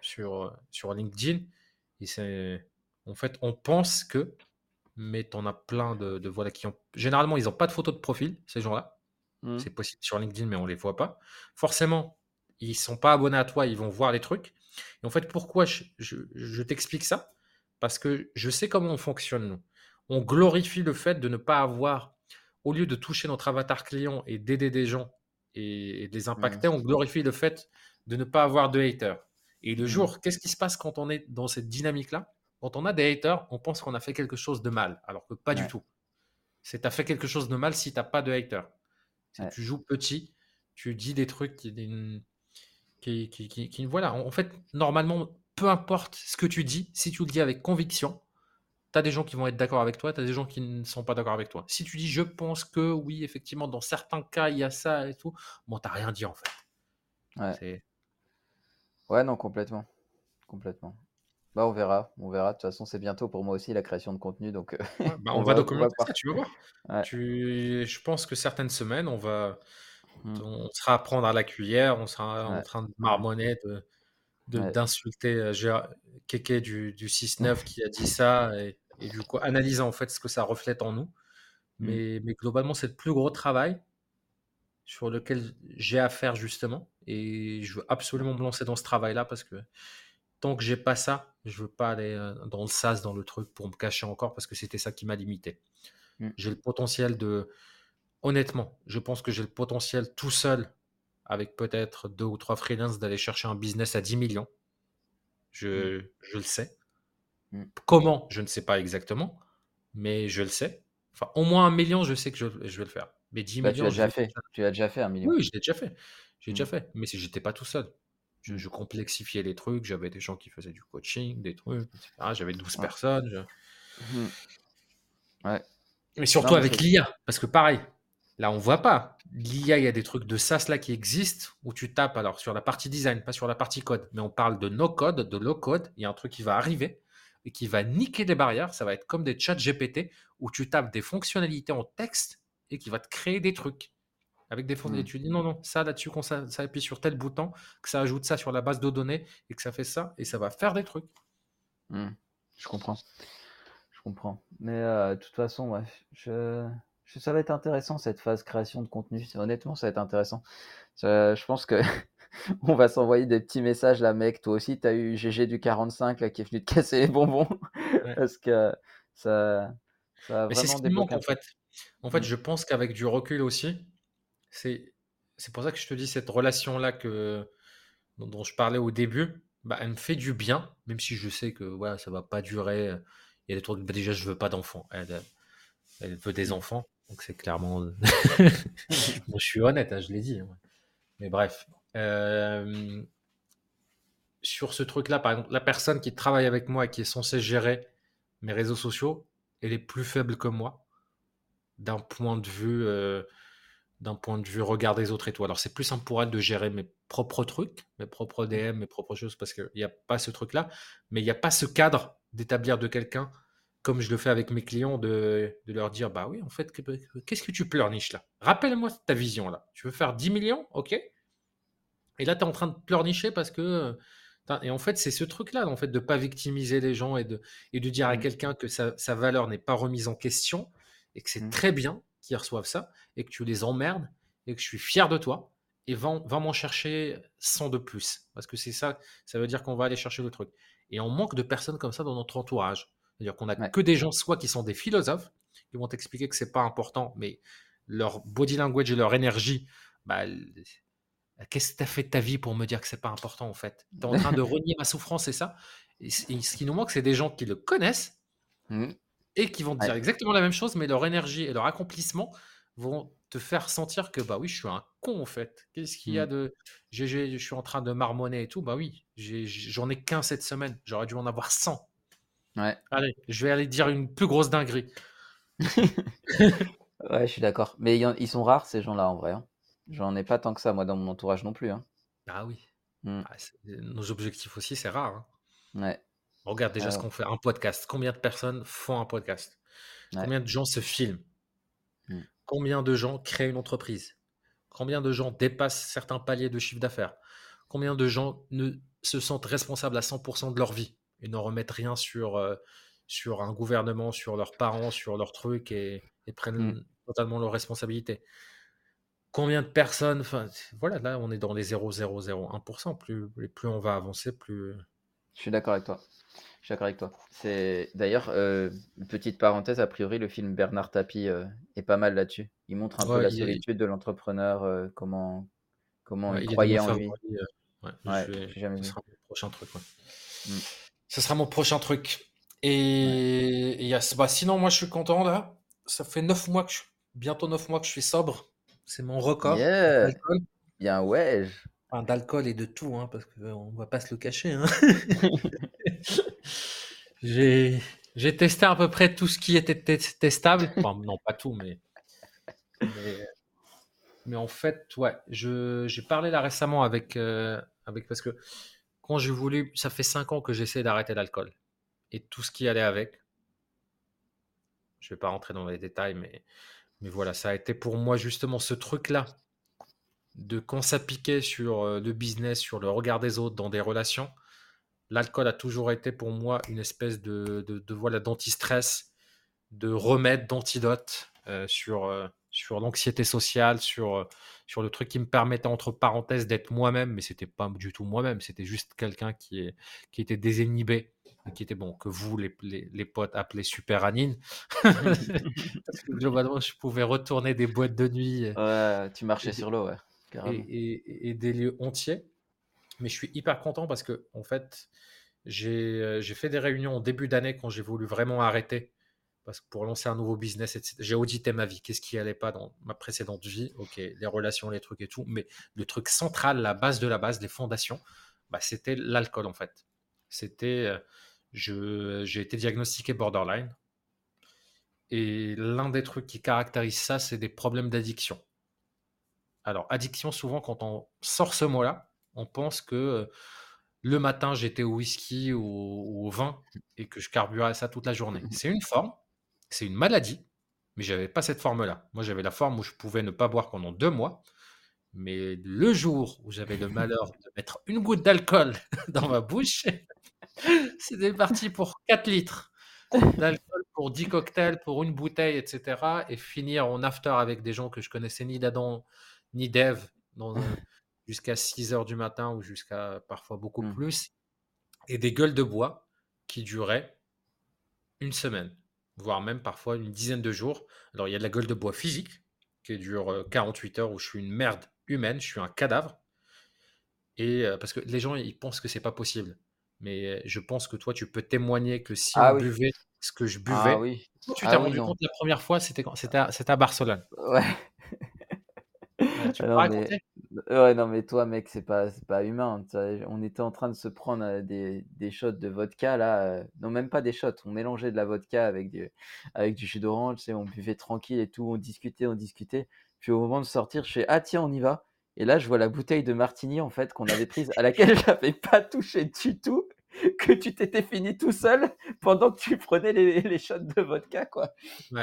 sur, sur LinkedIn et c'est en fait, on pense que mais tu en as plein de de voilà, qui ont généralement, ils ont pas de photo de profil, ces gens-là. Mmh. C'est possible sur LinkedIn, mais on les voit pas. Forcément, ils sont pas abonnés à toi, ils vont voir les trucs et en fait, pourquoi je je je t'explique ça? Parce que je sais comment on fonctionne, nous. On glorifie le fait de ne pas avoir au lieu de toucher notre avatar client et d'aider des gens et et de les Mmh. impacter, on glorifie le fait de ne pas avoir de haters et le Mmh. jour qu'est-ce qui se passe quand on est dans cette dynamique-là? Quand on a des haters, on pense qu'on a fait quelque chose de mal, alors que pas du tout. C'est tu as fait quelque chose de mal si tu as pas de haters. Ouais. tu joues petit, tu dis des trucs qui n qui qui qui qui voilà, en fait, normalement, peu importe ce que tu dis, si tu le dis avec conviction, tu as des gens qui vont être d'accord avec toi, tu as des gens qui ne sont pas d'accord avec toi. Si tu dis: «Je pense que oui, effectivement, dans certains cas, il y a ça et tout», bon, tu as rien dit, en fait. Ouais. Non, complètement, complètement. Bah, on verra, on verra. De toute façon, c'est bientôt pour moi aussi la création de contenu, donc ouais, bah, on on va va documenter ça, tu vas voir. Ouais. Tu je pense que certaines semaines, on va Mmh. on sera à prendre à la cuillère, on sera en Ouais. train de Ouais. marmonner, de Ouais. d'insulter, heu, Géra Kéké du du 6-9 qui a dit ça et et du coup, analyser, en fait, ce que ça reflète en nous Mmh. Mais, mais globalement, c'est le plus gros travail sur lequel j'ai à faire justement. Et je veux absolument me lancer dans ce travail-là parce que tant que j'ai pas ça, je veux pas aller euh, dans le sas, dans le truc pour me cacher encore parce que c'était ça qui m'a limité. Mmh. J'ai le potentiel de. Honnêtement, je pense que j'ai le potentiel tout seul, avec peut-être deux ou trois freelances, d'aller chercher un business à 10 millions. Je, je le sais. Mm. Comment? Je ne sais pas exactement, mais je le sais. Enfin, au moins un million, je sais que je, je vais le faire. Mais 10 Bah, tu millions, l'as je déjà vais- fait. Tu l'as déjà fait un million. Oui, je l'ai déjà fait. J'ai déjà Mm. fait. Mais si j'étais pas tout seul. Je, je complexifiais les trucs. J'avais des gens qui faisaient du coaching, des trucs, etc. J'avais 12 Ouais. personnes. je-. Ouais. Mais surtout Non, mais avec l'IA. Parce que pareil, là, on voit pas. L'IA, il y a des trucs de SaaS là qui existent où tu tapes alors sur la partie design, pas sur la partie code. Mais on parle de no code, de low code. Il y a un truc qui va arriver et qui va niquer des barrières. Ça va être comme des chats GPT où tu tapes des fonctionnalités en texte et qui va te créer des trucs. Avec des fonctionnalités. Mm. Tu dis non, non, ça là-dessus, quand ça, ça appuie sur tel bouton, que ça ajoute ça sur la base de données et que ça fait ça et ça va faire des trucs. Hmm, Je comprends. Je comprends. Mais euh, de toute façon, ouais, je- ça va être intéressant cette phase création de contenu. Honnêtement, ça va être intéressant. Je pense que on va s'envoyer des petits messages là, mec. Toi aussi, tu as eu GG du 45 là, qui est venu te casser les bonbons. Ouais. Parce que ça, ça a Mais vraiment me manque en fait. En fait, Mm. je pense qu'avec du recul aussi, c'est c'est pour ça que je te dis cette relation-là que dont, dont je parlais au début, bah, elle me fait du bien, même si je sais que voilà, ça va pas durer. Il y a des trucs, bah, déjà, je veux pas d'enfants. Elle, elle- elle veut des enfants, donc c'est clairement. Moi, je suis honnête, hein, je l'ai dit. hein. Mais bref. Euh, sur ce truc-là, par exemple, la personne qui travaille avec moi et qui est censée gérer mes réseaux sociaux, elle est plus faible que moi d'un point de vue euh, d'un point de vue regard des autres et tout. Alors c'est plus simple pour elle de gérer mes propres trucs, mes propres DM, mes propres choses parce qu'il n'y a pas ce truc-là, mais il n'y a pas ce cadre d'établir de quelqu'un comme je le fais avec mes clients de, de leur dire bah oui en fait que- que- qu'est-ce que tu pleurniches là? Rappelle-moi ta vision là. Tu veux faire 10 millions? Ok. Et là tu es en train de pleurnicher parce que euh, Et en fait, c'est ce truc-là, en fait, de pas victimiser les gens et de, et de dire à Mm. quelqu'un que sa, sa valeur n'est pas remise en question et que c'est Mm. très bien qu'ils reçoivent ça et que tu les emmerdes et que je suis fier de toi et va, va m'en chercher 100 de plus. Parce que c'est ça, ça veut dire qu'on va aller chercher le truc. Et on manque de personnes comme ça dans notre entourage. C'est-à-dire qu'on a Ouais. que des gens, soit qui sont des philosophes, qui vont t'expliquer que c'est pas important, mais leur body language et leur énergie, bah, Qu'est-ce que tu as fait de ta vie pour me dire que c'est pas important en fait? Tu es en train de renier ma souffrance, c'est ça? Et, c- et ce qui nous manque, c'est des gens qui le connaissent Mm. et qui vont te Ouais. dire exactement la même chose, mais leur énergie et leur accomplissement vont te faire sentir que bah oui, je suis un con en fait. Qu'est-ce qu'il y a Mm. de. je suis en train de marmonner et tout? Bah oui, j'en ai qu'un cette semaine. J'aurais dû en avoir 100. Ouais. Allez, je vais aller dire une plus grosse dinguerie. Ouais, je suis d'accord. Mais il y en- ils sont rares ces gens-là en vrai. hein. J'en ai pas tant que ça moi dans mon entourage non plus. hein. Ah oui. Mm. Ah, nos objectifs aussi, c'est rare. hein. Ouais. Regarde déjà ce qu'on fait. Un podcast. Combien de personnes font un podcast? Ouais. Combien de gens se filment? Mm. Combien de gens créent une entreprise? Combien de gens dépassent certains paliers de chiffre d'affaires? Combien de gens ne se sentent responsables à 100% de leur vie? Et n'en remettent rien sur, euh, sur un gouvernement, sur leurs parents, sur leurs trucs et, et prennent Mm. totalement leurs responsabilités Combien de personnes Enfin, voilà, là, on est dans les 0,001%. Plus, plus on va avancer, plus. Je suis d'accord avec toi. Je suis d'accord avec toi. C'est d'ailleurs euh, petite parenthèse. A priori, le film Bernard Tapie euh, est pas mal là-dessus. Il montre un peu la solitude de l'entrepreneur, euh, comment comment Ouais, il croyait en lui. euh, ouais, je vais- jamais ce vu. prochain truc. Mm. Ce sera mon prochain truc. Et, et il y a- bah, sinon, moi, je suis content là. Ça fait neuf mois que je, bientôt neuf mois que je suis sobre. C'est mon record Yeah, bien ouais. Enfin, d'alcool et de tout, hein, parce qu'on va pas se le cacher. hein. J'ai j'ai testé à peu près tout ce qui était te- testable. Enfin, non, pas tout, mais, mais, mais en fait, ouais, je, j'ai parlé là récemment avec, euh, avec parce que quand j'ai voulu, ça fait cinq ans que j'essaie d'arrêter l'alcool et tout ce qui allait avec. Je vais pas rentrer dans les détails, mais, mais voilà, ça a été pour moi justement ce truc-là de quand ça piquait sur euh, le business, sur le regard des autres, dans des relations. L'alcool a toujours été pour moi une espèce de, de, de voilà d'anti-stress, de remède, d'antidote euh, sur, euh, sur l'anxiété sociale, sur, sur le truc qui me permettait, entre parenthèses, d'être moi-même, mais c'était pas du tout moi-même, c'était juste quelqu'un qui, est, qui était désinhibé, qui était bon, que vous, les, les, les potes, appelez super anine. Parce que globalement, je pouvais retourner des boîtes de nuit. Ouais, tu marchais sur l'eau, ouais. Et, et, et, des lieux entiers. Mais je suis hyper content parce que, en fait, j'ai fait des réunions au début d'année quand j'ai voulu vraiment arrêter parce que pour lancer un nouveau business, j'ai audité ma vie. Qu'est-ce qui allait pas dans ma précédente vie? Ok, les relations, les trucs et tout. Mais le truc central, la base de la base, les fondations, bah, c'était l'alcool en fait. C'était, j'ai été diagnostiqué borderline. Et l'un des trucs qui caractérise ça, c'est des problèmes d'addiction. Alors, addiction, souvent, quand on sort ce mot-là, on pense que le matin, j'étais au whisky ou au vin et que je carburais ça toute la journée. C'est une forme, c'est une maladie, mais j'avais pas cette forme-là. Moi, j'avais la forme où je pouvais ne pas boire pendant deux mois. Mais le jour où j'avais le malheur de mettre une goutte d'alcool dans ma bouche, c'était parti pour 4 litres d'alcool pour 10 cocktails, pour une bouteille, etc. Et finir en after avec des gens que je connaissais ni d'Adam ni d'Eve jusqu'à 6 heures du matin ou jusqu'à parfois beaucoup mmh. plus, et des gueules de bois qui duraient une semaine, voire même parfois une dizaine de jours. Alors il y a de la gueule de bois physique qui dure 48 heures où je suis une merde humaine, je suis un cadavre. Et parce que les gens ils pensent que c'est pas possible, mais je pense que toi tu peux témoigner que si ah on buvait ce que je ah buvais, tu t'es ah rendu compte la première fois c'était c'était à, à Barcelone. Ouais. Tu peux raconter Ouais, non, mais toi, mec, c'est pas, c'est pas humain. On était en train de se prendre euh, des, des shots de vodka, là. Euh, non, même pas des shots. On mélangeait de la vodka avec du, avec du jus d'orange, on buvait tranquille et tout. On discutait, on discutait. Puis au moment de sortir, je fais Ah, tiens, on y va. Et là, je vois la bouteille de martini, en fait, qu'on avait prise, à laquelle j'avais pas touché du tout, que tu t'étais fini tout seul pendant que tu prenais les, les shots de vodka, quoi.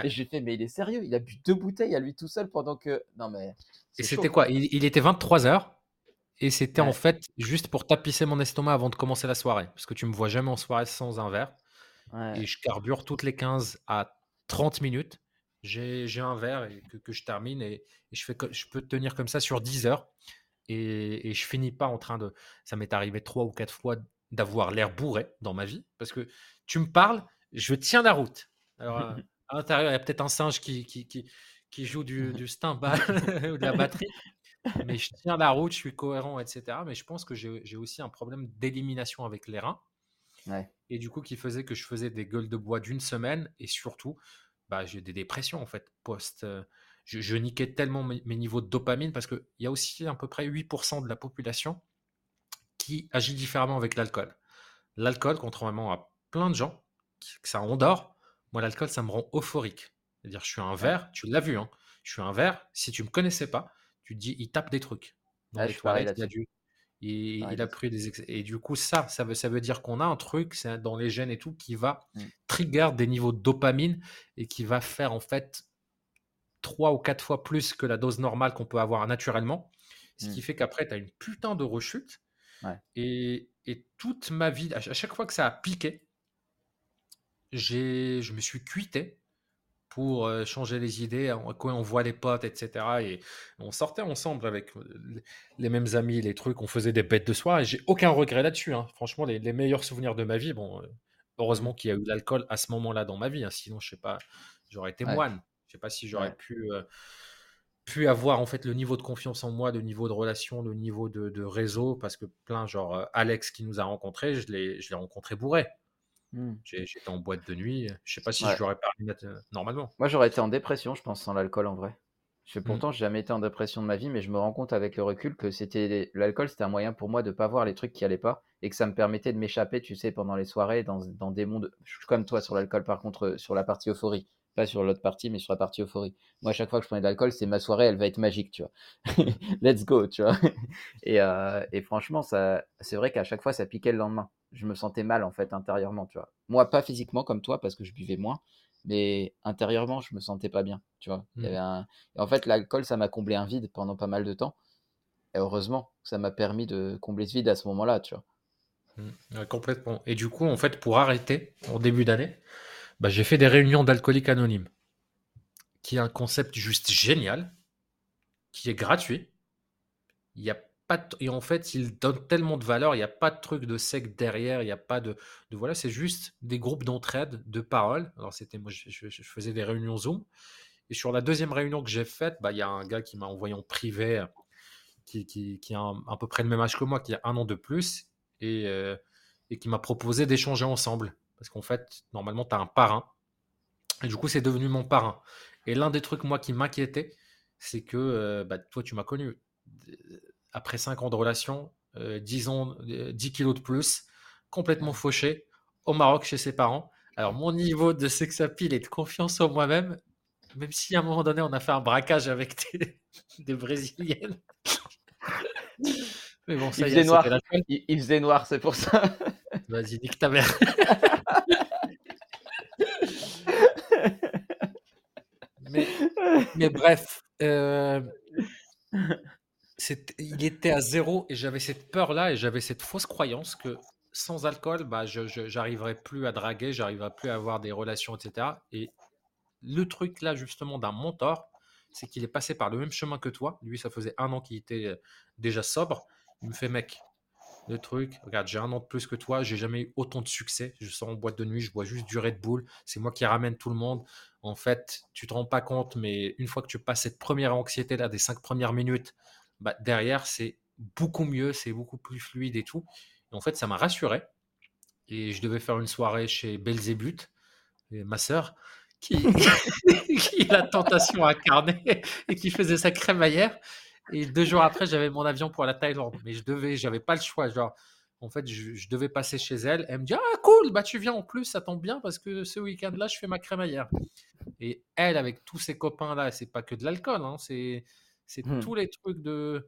Et j'ai fait Mais il est sérieux, il a bu deux bouteilles à lui tout seul pendant que. Non, mais. Et c'était quoi? Il, était 23h et c'était en fait juste pour tapisser mon estomac avant de commencer la soirée. Parce que tu me vois jamais en soirée sans un verre. Et je carbure toutes les 15 à 30 minutes. J'ai un verre et que, je termine et, je, fais, je peux tenir comme ça sur 10 heures. Et, et je finis pas en train de. Ça m'est arrivé trois ou quatre fois d'avoir l'air bourré dans ma vie. Parce que tu me parles, je tiens la route. Alors, à l'intérieur, il y a peut-être un singe qui, qui, qui, qui joue du, du cymbale ou de la batterie. Mais je tiens la route, je suis cohérent, etc. Mais je pense que j'ai aussi un problème d'élimination avec les reins. Et du coup, qui faisait que je faisais des gueules de bois d'une semaine. Et surtout, bah, j'ai des dépressions, en fait, post. Euh, je, niquais tellement mes, niveaux de dopamine parce qu'il y a aussi à peu près 8% de la population qui agit différemment avec l'alcool. L'alcool, contrairement à plein de gens, que ça endort, moi, l'alcool, ça me rend euphorique. C'est-à-dire, je suis un verre, tu l'as vu, hein, je suis un verre, si tu me connaissais pas, tu te dis, il tape des trucs. Dans les toilettes, il a, dû, il, a pris des Et du coup, ça, ça veut, ça veut dire qu'on a un truc, c'est dans les gènes et tout, qui va mmh. trigger des niveaux de dopamine et qui va faire en fait trois ou quatre fois plus que la dose normale qu'on peut avoir naturellement. Ce qui mmh. fait qu'après, tu as une putain de rechute. Et, et, toute ma vie, à chaque fois que ça a piqué, je me suis cuité pour euh, changer les idées, quand on voit les potes, etc. Et on sortait ensemble avec euh, les mêmes amis, les trucs, on faisait des bêtes de soir, et j'ai aucun regret là-dessus. Hein. Franchement, les, meilleurs souvenirs de ma vie, bon, euh, heureusement qu'il y a eu l'alcool à ce moment-là dans ma vie, hein. sinon, je sais pas, j'aurais été moine. Je sais pas si j'aurais pu, pu avoir en fait le niveau de confiance en moi, le niveau de relation, le niveau de, de réseau, parce que plein, genre Alex qui nous a rencontrés, je l'ai rencontré bourré. Mmh. J'étais en boîte de nuit. Je sais pas si j'aurais pas euh, normalement. Moi, j'aurais été en dépression, je pense, sans l'alcool en vrai. Je, mmh. pourtant, j'ai jamais été en dépression de ma vie, mais je me rends compte avec le recul que c'était l'alcool, c'était un moyen pour moi de pas voir les trucs qui allaient pas et que ça me permettait de m'échapper, tu sais, pendant les soirées dans, dans des mondes. Je suis comme toi sur l'alcool, par contre, euh, sur la partie euphorie. Pas sur l'autre partie, mais sur la partie euphorie. Moi, à chaque fois que je prenais de l'alcool, c'est ma soirée, elle va être magique, tu vois. Let's go, tu vois. Et, euh, et franchement, ça, c'est vrai qu'à chaque fois, ça piquait le lendemain. Je me sentais mal, en fait, intérieurement, tu vois. Moi, pas physiquement comme toi, parce que je buvais moins, mais intérieurement, je me sentais pas bien, tu vois. Il y avait mmh. un... en fait, l'alcool, ça m'a comblé un vide pendant pas mal de temps. Et heureusement, ça m'a permis de combler ce vide à ce moment-là, tu vois. Mmh. complètement. Et du coup, en fait, pour arrêter, en début d'année, bah, j'ai fait des réunions d'alcooliques anonymes qui est un concept juste génial, qui est gratuit. Il y a pas et en fait, il donne tellement de valeur, il n'y a pas de truc de sec derrière, il n'y a pas de, de voilà, c'est juste des groupes d'entraide, de paroles. Alors c'était moi, je, faisais des réunions Zoom. Et sur la deuxième réunion que j'ai faite, bah, il y a un gars qui m'a envoyé en privé, qui, qui, a à peu près le même âge que moi, qui a un an de plus, et, euh, et qui m'a proposé d'échanger ensemble. Parce qu'en fait, normalement, tu as un parrain. Et du coup, c'est devenu mon parrain. Et l'un des trucs, moi, qui m'inquiétait, c'est que, euh, bah, toi, tu m'as connu. Après 5 ans de relation, 10, euh, ans, 10 kilos de plus, complètement fauché, au Maroc chez ses parents. Alors, mon niveau de sex appeal et de confiance en moi-même, même si à un moment donné, on a fait un braquage avec des, Brésiliennes. Mais bon, ça il, faisait noir. Il, faisait noir, c'est pour ça. Vas-y, nique ta mère. mais, bref, euh, il était à zéro et j'avais cette peur-là et j'avais cette fausse croyance que sans alcool, bah, je plus à draguer, j'arriverais plus à avoir des relations, etc. Et le truc là, justement, d'un mentor, c'est qu'il est passé par le même chemin que toi. Lui, ça faisait un an qu'il était euh, déjà sobre. Il me fait, mec, le truc, regarde, j'ai un an de plus que toi, j'ai jamais eu autant de succès. Je sors en boîte de nuit, je bois juste du Red Bull. C'est moi qui ramène tout le monde. En fait, tu te rends pas compte, mais une fois que tu passes cette première anxiété là, des cinq premières minutes, bah, derrière, c'est beaucoup mieux, c'est beaucoup plus fluide et tout. Et en fait, ça m'a rassuré. Et je devais faire une soirée chez Belzébuth, ma sœur, qui, qui la tentation incarnée et qui faisait sa crémaillère. Et deux jours après, j'avais mon avion pour la Thaïlande. Mais je devais, j'avais pas le choix. Genre, en fait, je, devais passer chez elle. Elle me dit Ah, cool, bah tu viens en plus, ça tombe bien parce que ce week-end-là, je fais ma crémaillère. Et elle, avec tous ses copains-là, c'est pas que de l'alcool, hein, c'est, hmm. tous les trucs de.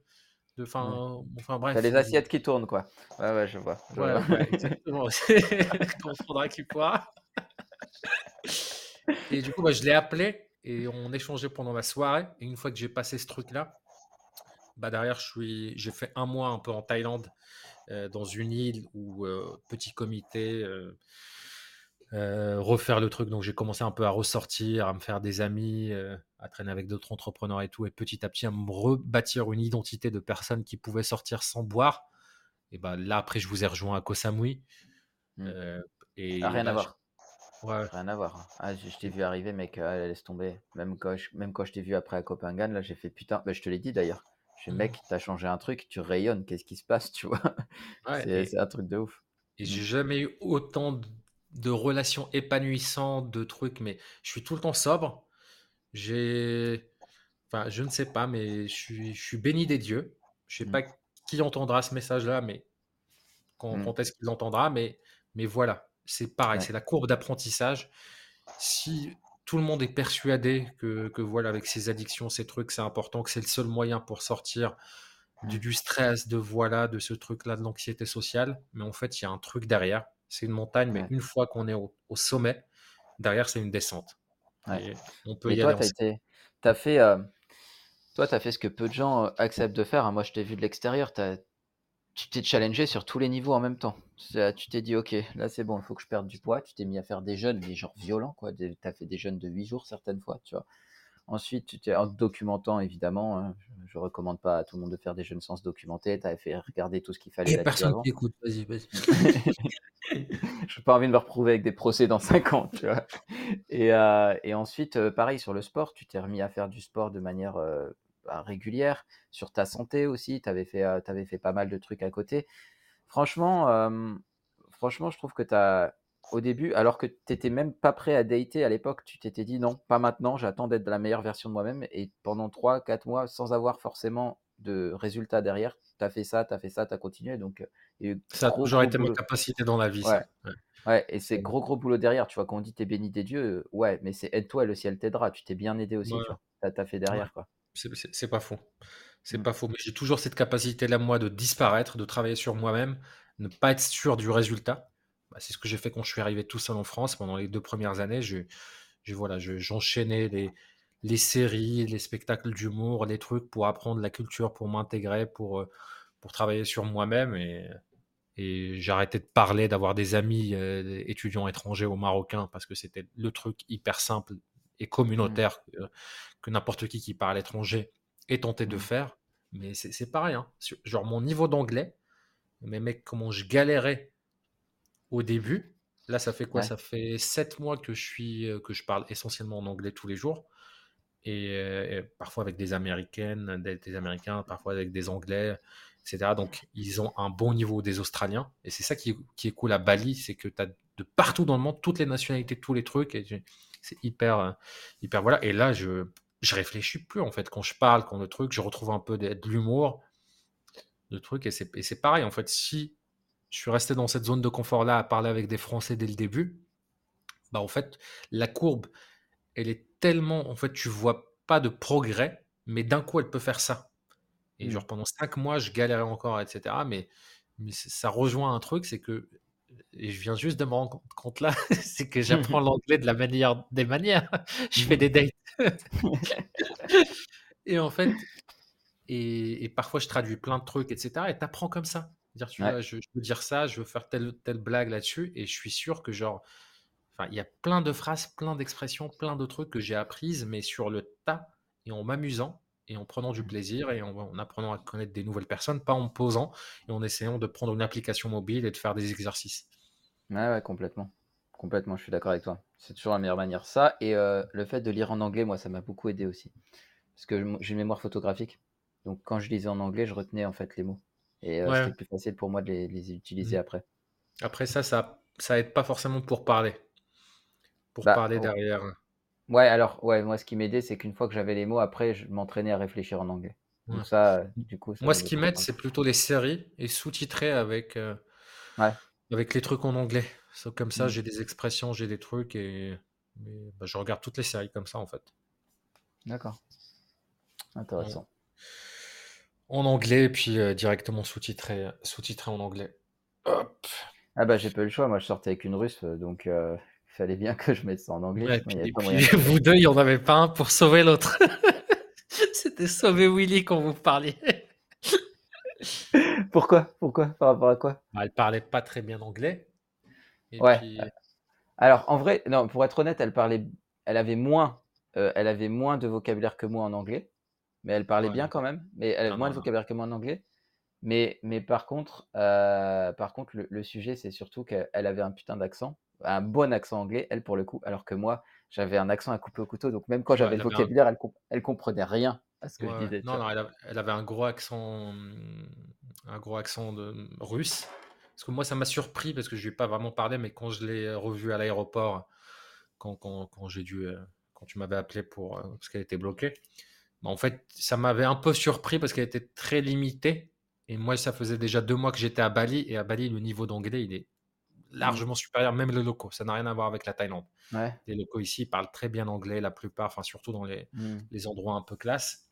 de fin, enfin bref. Les assiettes qui tournent, quoi. Ouais, ouais, je vois. ouais, ouais, exactement. Quand faudra qu'il pourra. Et du coup, bah, je l'ai appelé et on échangeait pendant la soirée. Et une fois que j'ai passé ce truc-là, bah derrière, je suis, j'ai fait un mois un peu en Thaïlande, dans une île où euh, petit comité, euh, refaire le truc. Donc j'ai commencé un peu à ressortir, à me faire des amis, à traîner avec d'autres entrepreneurs et tout, et petit à petit à me rebâtir une identité de personne qui pouvait sortir sans boire. Et bah là après, je vous ai rejoint à Koh Samui. Mmh. et rien à voir. Rien à voir. Hein. Ah, je, t'ai vu arriver, mec, ah, laisse tomber. Même quand je, même quand je t'ai vu après à Copenhague, là, j'ai fait putain, bah, je te l'ai dit d'ailleurs. Je mec, mmh. t'as changé un truc, tu rayonnes, qu'est-ce qui se passe, tu vois? C'est un truc de ouf. Et j'ai mmh. jamais eu autant de, relations épanouissantes, de trucs, mais je suis tout le temps sobre. J'ai. Enfin, je ne sais pas, mais je suis, je suis béni des dieux. Je sais mmh. pas qui entendra ce message-là, mais quand, quand est-ce qu'il l'entendra, mais, mais voilà c'est pareil, c'est la courbe d'apprentissage. Si tout le monde est persuadé que, que, voilà, avec ses addictions, ces trucs, c'est important, que c'est le seul moyen pour sortir du, stress, de voilà, de ce truc-là, de l'anxiété sociale. Mais en fait, il y a un truc derrière. C'est une montagne, mais une fois qu'on est au, sommet, derrière, c'est une descente. on peut y toi, aller. Tu as fait. Euh, toi, tu as fait ce que peu de gens euh, acceptent de faire. Hein. Moi, je t'ai vu de l'extérieur. Tu as, tu t'es challengé sur tous les niveaux en même temps. Tu t'es dit, ok, là c'est bon, il faut que je perde du poids. Tu t'es mis à faire des jeûnes, mais genre violents, quoi. Tu as fait des jeûnes de 8 jours certaines fois, tu vois. Ensuite, tu t'es en documentant, évidemment. Hein, je, ne recommande pas à tout le monde de faire des jeûnes sans se documenter. Tu avais fait regarder tout ce qu'il fallait. Et personne qui écoute, vas-y, vas-y. je n'ai pas envie de me retrouver avec des procès dans 5 ans, tu vois. Et, euh, et ensuite, euh, pareil, sur le sport, tu t'es remis à faire du sport de manière euh, bah, régulière, sur ta santé aussi, tu avais, fait, avais fait pas mal de trucs à côté. Franchement, franchement je trouve que tu as, au début, alors que tu n'étais même pas prêt à dater à l'époque, tu t'étais dit non, pas maintenant, j'attends d'être la meilleure version de moi-même. Et pendant 3-4 mois, sans avoir forcément de résultats derrière, tu as fait ça, tu as fait ça, tu as continué. Donc, ça a toujours été ma capacité dans la vie. Ouais. Ouais. et c'est gros gros boulot derrière. Tu vois, quand on dit t'es béni des dieux, ouais, mais c'est aide-toi, le ciel t'aidera. Tu t'es bien aidé aussi, tu as, fait derrière. quoi. C'est pas faux. C'est mmh. pas faux. Mais j'ai toujours cette capacité-là, moi, de disparaître, de travailler sur moi-même, ne pas être sûr du résultat. Bah, c'est ce que j'ai fait quand je suis arrivé tout seul en France pendant les deux premières années. Je, voilà, j'enchaînais les, les séries, les spectacles d'humour, les trucs pour apprendre la culture, pour m'intégrer, pour, euh, pour travailler sur moi-même. Et, et arrêté de parler, d'avoir des amis euh, étudiants étrangers ou marocains parce que c'était le truc hyper simple et Mmh. communautaire que, que n'importe qui qui parle étranger est tenté de Mmh. faire. Mais c'est pareil, hein. Genre mon niveau d'anglais, mais mec, comment je galérais au début. Là, ça fait quoi? Ouais. Ça fait sept mois que je suis, euh, que je parle essentiellement en anglais tous les jours. Et, euh, et parfois avec des Américaines, des, des Américains, parfois avec des Anglais, etc. Donc, ils ont un bon niveau des Australiens. Et c'est ça qui, est- qui est cool à Bali, c'est que tu as de partout dans le monde, toutes les nationalités, tous les trucs. Et c'est hyper, euh, hyper, voilà. Et là, je, je réfléchis plus, en fait. Quand je parle, quand le truc, je retrouve un peu de, de l'humour, de trucs. Et c'est pareil, en fait. Si je suis resté dans cette zone de confort-là à parler avec des Français dès le début, bah, en fait, la courbe, elle est tellement, en fait, tu vois pas de progrès, mais d'un coup, elle peut faire ça. Et Mmh. genre pendant cinq mois, je galérais encore, etc. Mais, ça rejoint un truc, c'est que, et je viens juste de me rendre compte là, c'est que j'apprends l'anglais de la manière, des manières. Je fais des dates. Et en fait, et, et parfois je traduis plein de trucs, etc. Et t'apprends comme ça. Dire, tu Ouais. vois, je, je veux dire ça, je veux faire telle, telle blague là-dessus, et je suis sûr que genre, enfin, il y a plein de phrases, plein d'expressions, plein de trucs que j'ai apprises, mais sur le tas, et en m'amusant, et en prenant du plaisir, et en, en apprenant à connaître des nouvelles personnes, pas en posant, et en essayant de prendre une application mobile et de faire des exercices. Ouais, ouais, complètement. Complètement, je suis d'accord avec toi. C'est toujours la meilleure manière. Ça, et euh, le fait de lire en anglais, moi, ça m'a beaucoup aidé aussi. Parce que j'ai une mémoire photographique. Donc, quand je lisais en anglais, je retenais en fait les mots. Et euh, Ouais. c'était plus facile pour moi de les, les utiliser Mhm. après. Après ça, ça, ça aide pas forcément pour parler. Pour Bah, parler derrière. Ouais, alors, ouais, moi, ce qui m'aidait, c'est qu'une fois que j'avais les mots, après, je m'entraînais à réfléchir en anglais. Ouais. Donc, ça, euh, du coup, ça Moi, ce qui m'aide, c'est plutôt les séries et sous-titrer avec, euh, Ouais. avec les trucs en anglais. So, comme ça, Mm. j'ai des expressions, j'ai des trucs et, et, bah, je regarde toutes les séries comme ça en fait. D'accord. En, Intéressant. en anglais, puis euh, directement sous-titré sous-titré en anglais. Hop. Ah bah, j'ai pas eu le choix. Moi, je sortais avec une russe, euh, donc euh, fallait bien que je mette ça en anglais. Ouais, il puis, vous deux, il n'y en avait pas un pour sauver l'autre. C'était sauver Willy quand vous parliez. Pourquoi? Pourquoi? Par rapport à quoi? Bah, elle parlait pas très bien anglais. Et Ouais. puis, Alors, en vrai, non, pour être honnête, elle parlait, elle avait moins, euh, elle avait moins de vocabulaire que moi en anglais, mais elle parlait ouais, bien quand même. Mais elle avait non, moins non, de non. vocabulaire que moi en anglais. Mais, mais par contre, euh, par contre, le, le sujet, c'est surtout qu'elle elle avait un putain d'accent, un bon accent anglais, elle pour le coup, alors que moi, j'avais un accent à couper au couteau. Donc même quand j'avais le un, vocabulaire, elle, comp- elle comprenait rien à ce que je ouais, disais, Non, non, elle, a- elle avait un gros accent, un gros accent de russe. Parce que moi, ça m'a surpris parce que je lui ai pas vraiment parlé, mais quand je l'ai revu à l'aéroport, quand, quand, quand j'ai dû, euh, quand tu m'avais appelé pour, euh, parce qu'elle était bloquée, bah, en fait, ça m'avait un peu surpris parce qu'elle était très limitée. Et moi, ça faisait déjà deux mois que j'étais à Bali. Et à Bali, le niveau d'anglais, il est. largement supérieur, même les locaux. Ça n'a rien à voir avec la Thaïlande. Ouais. Les locaux ici parlent très bien anglais, la plupart, enfin surtout dans les, Mm. les endroits un peu classe.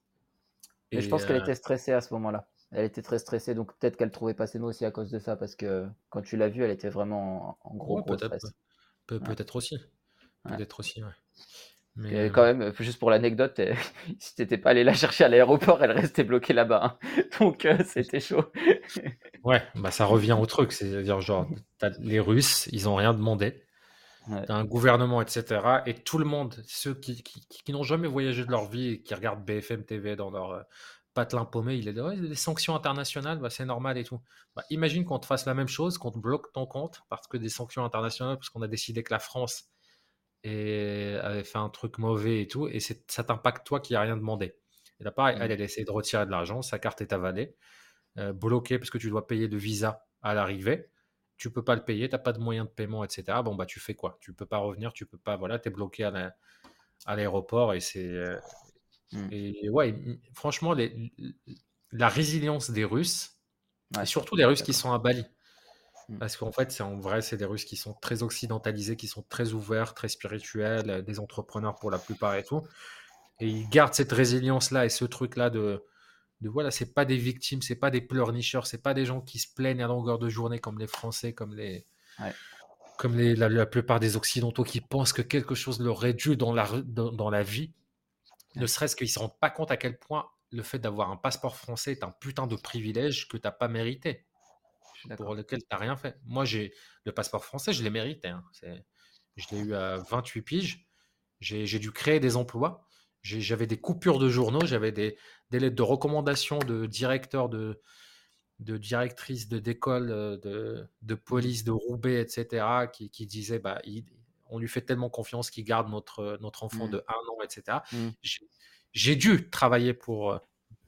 Mais je Et pense qu'elle euh, était stressée à ce moment-là. Elle était très stressée, donc peut-être qu'elle trouvait pas ses mots aussi à cause de ça, parce que quand tu l'as vue, elle était vraiment en en gros ouais, gros peut-être, Ouais. aussi. Peut-être aussi, ouais. Et Mais quand euh, même, euh, juste pour l'anecdote, euh, si t'étais pas allé la chercher à l'aéroport, elle restait bloquée là-bas. hein. Donc euh, c'était chaud. ouais, bah ça revient au truc. C'est-à-dire, genre, t'as les Russes, ils ont rien demandé. Ouais. T'as un gouvernement, etc. Et tout le monde, ceux qui, qui, qui- qui n'ont jamais voyagé de leur vie et qui regardent BFM TV dans leur euh, patelin paumé, il est de, ouais, des sanctions internationales, bah, c'est normal et tout. Bah, imagine qu'on te fasse la même chose, qu'on te bloque ton compte parce que des sanctions internationales, parce qu'on a décidé que la France et avait fait un truc mauvais et tout, et ça t'impacte toi qui n'as rien demandé. Et là, pareil, Mm. elle, elle essaie de retirer de l'argent, sa carte est avalée, euh, bloquée parce que tu dois payer de visa à l'arrivée. Tu peux pas le payer, tu n'as pas de moyen de paiement, etc. Bon, bah, tu fais quoi? Tu peux pas revenir, tu peux pas, voilà, tu es bloqué à la- à l'aéroport et c'est. euh, Mm. et ouais, franchement, les- la résilience des Russes, et surtout les Russes qui sont à Bali. Parce qu'en fait, c'est en vrai, c'est des Russes qui sont très occidentalisés, qui sont très ouverts, très spirituels, euh, des entrepreneurs pour la plupart et tout. Et ils gardent cette résilience-là et ce truc-là de, de voilà, c'est pas des victimes, c'est pas des pleurnicheurs, c'est pas des gens qui se plaignent à longueur de journée comme les Français, comme les, Ouais. comme les, la, la plupart des Occidentaux qui pensent que quelque chose leur est dû dans la, dans, dans la vie, ne serait-ce qu'ils se rendent pas compte à quel point le fait d'avoir un passeport français est un putain de privilège que t'as pas mérité pour lequel tu n'as rien fait. Moi, j'ai le passeport français, je l'ai mérité. hein. Je l'ai eu à 28 piges. J'ai dû créer des emplois. J'avais des coupures de journaux, j'avais des, des, lettres de recommandation de directeurs, de, de directrices d'école, de, de, de, police de Roubaix, etc., qui, qui disaient bah, on lui fait tellement confiance qu'il garde notre, notre enfant Mmh. de un an, etc. Mmh. J'ai dû travailler pour,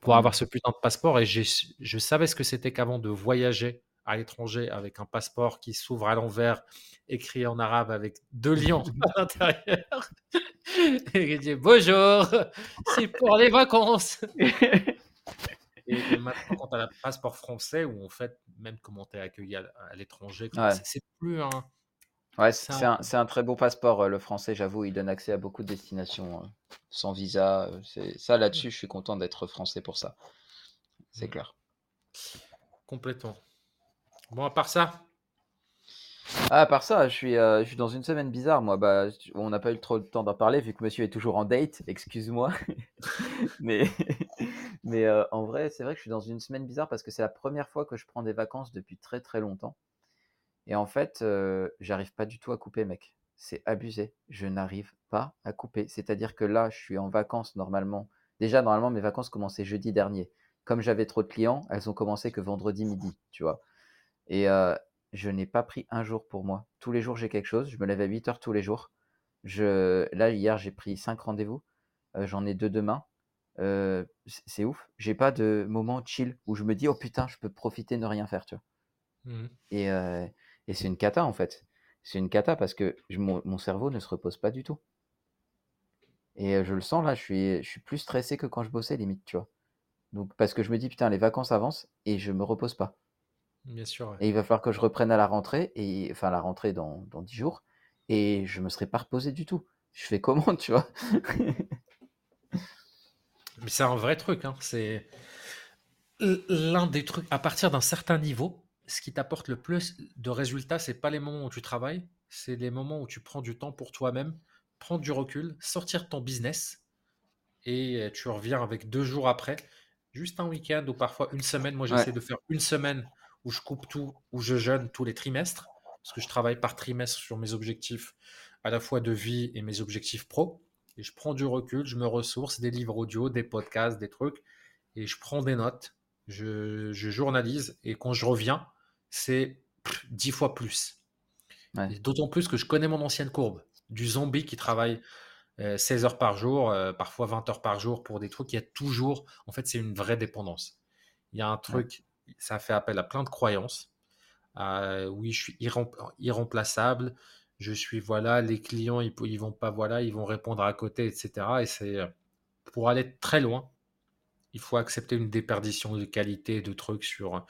pour Mmh. avoir ce putain de passeport et je savais ce que c'était qu'avant de voyager à l'étranger avec un passeport qui s'ouvre à l'envers, écrit en arabe avec deux lions à l'intérieur. et il dit bonjour, c'est pour les vacances. et, maintenant, quand tu as le passeport français, où en fait, même comment tu es accueilli à, l'étranger, Ouais. c'est plus un. Ouais, c'est un, un, très beau passeport, euh, le français, j'avoue. Il donne accès à beaucoup de destinations euh, sans visa. euh, ça, là-dessus, je suis content d'être français pour ça. C'est Mm. clair. Complètement. Bon, à part ça, Ah, à part ça, je suis, euh, dans une semaine bizarre, moi. Bah, on n'a pas eu trop le temps d'en parler vu que monsieur est toujours en date, excuse-moi. mais mais euh, en vrai, c'est vrai que je suis dans une semaine bizarre parce que c'est la première fois que je prends des vacances depuis très très longtemps. Et en fait, euh, j'arrive pas du tout à couper, mec. C'est abusé. Je n'arrive pas à couper. C'est-à-dire que là, je suis en vacances normalement. Déjà, normalement, mes vacances commençaient jeudi dernier. Comme j'avais trop de clients, elles ont commencé que vendredi midi, tu vois. Et euh, je n'ai pas pris un jour pour moi. Tous les jours, j'ai quelque chose. Je me lève à 8 heures tous les jours. Je... Là, hier, j'ai pris 5 rendez-vous. Euh, J'en ai deux demain. Euh, c'est ouf. J'ai pas de moment chill où je me dis, oh putain, je peux profiter, ne rien faire, tu vois? Mhm. Et, et c'est une cata, en fait. C'est une cata parce que je- mon, mon cerveau ne se repose pas du tout. Et je le sens là, je suis, je suis plus stressé que quand je bossais, limite, tu vois? Donc, parce que je me dis, putain, les vacances avancent et je me repose pas. Bien sûr. ouais. Et il va falloir que je reprenne à la rentrée, et enfin la rentrée dans, dans 10 jours, et je me serais pas reposé du tout. Je fais comment, tu vois Mais c'est un vrai truc. Hein. C'est l'un des trucs. À partir d'un certain niveau, ce qui t'apporte le plus de résultats, c'est pas les moments où tu travailles, c'est les moments où tu prends du temps pour toi-même, prendre du recul, sortir de ton business, et tu reviens avec deux jours après, juste un week-end ou parfois une semaine. Moi, Ouais. j'essaie de faire une semaine où je coupe tout, où je jeûne tous les trimestres, parce que je travaille par trimestre sur mes objectifs à la fois de vie et mes objectifs pro. Et je prends du recul, je me ressource, des livres audio, des podcasts, des trucs, et je prends des notes, je, je journalise, et quand je reviens, c'est dix fois plus. Ouais. D'autant plus que je connais mon ancienne courbe, du zombie qui travaille euh, 16 heures par jour, euh, parfois 20 heures par jour pour des trucs. Il y a toujours, en fait, c'est une vraie dépendance. Il y a un truc, ça fait appel à plein de croyances. Euh, oui, je suis irrem- irremplaçable. Je suis, voilà, les clients, ils, ils vont pas, voilà, ils vont répondre à côté, etc. Et c'est euh, pour aller très loin, il faut accepter une déperdition de qualité, de trucs sur,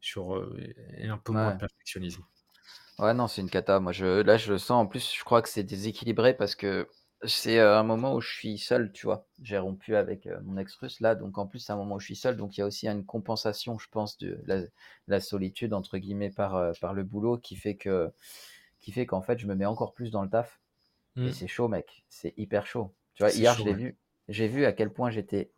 sur euh, et un peu moins de perfectionnisme. Ouais, non, c'est une cata. Moi, je, là, je le sens. En plus, je crois que c'est déséquilibré parce que c'est un moment où je suis seul, tu vois. J'ai rompu avec mon ex-russe là, donc en plus, c'est un moment où je suis seul. Donc, il y a aussi une compensation, je pense, de la, la solitude, entre guillemets, par, par le boulot qui fait que, qui fait qu'en fait, je me mets encore plus dans le taf. Et c'est chaud, mec. C'est hyper chaud. Tu vois, hier, chaud, je l'ai ouais. vu. J'ai vu à quel point j'étais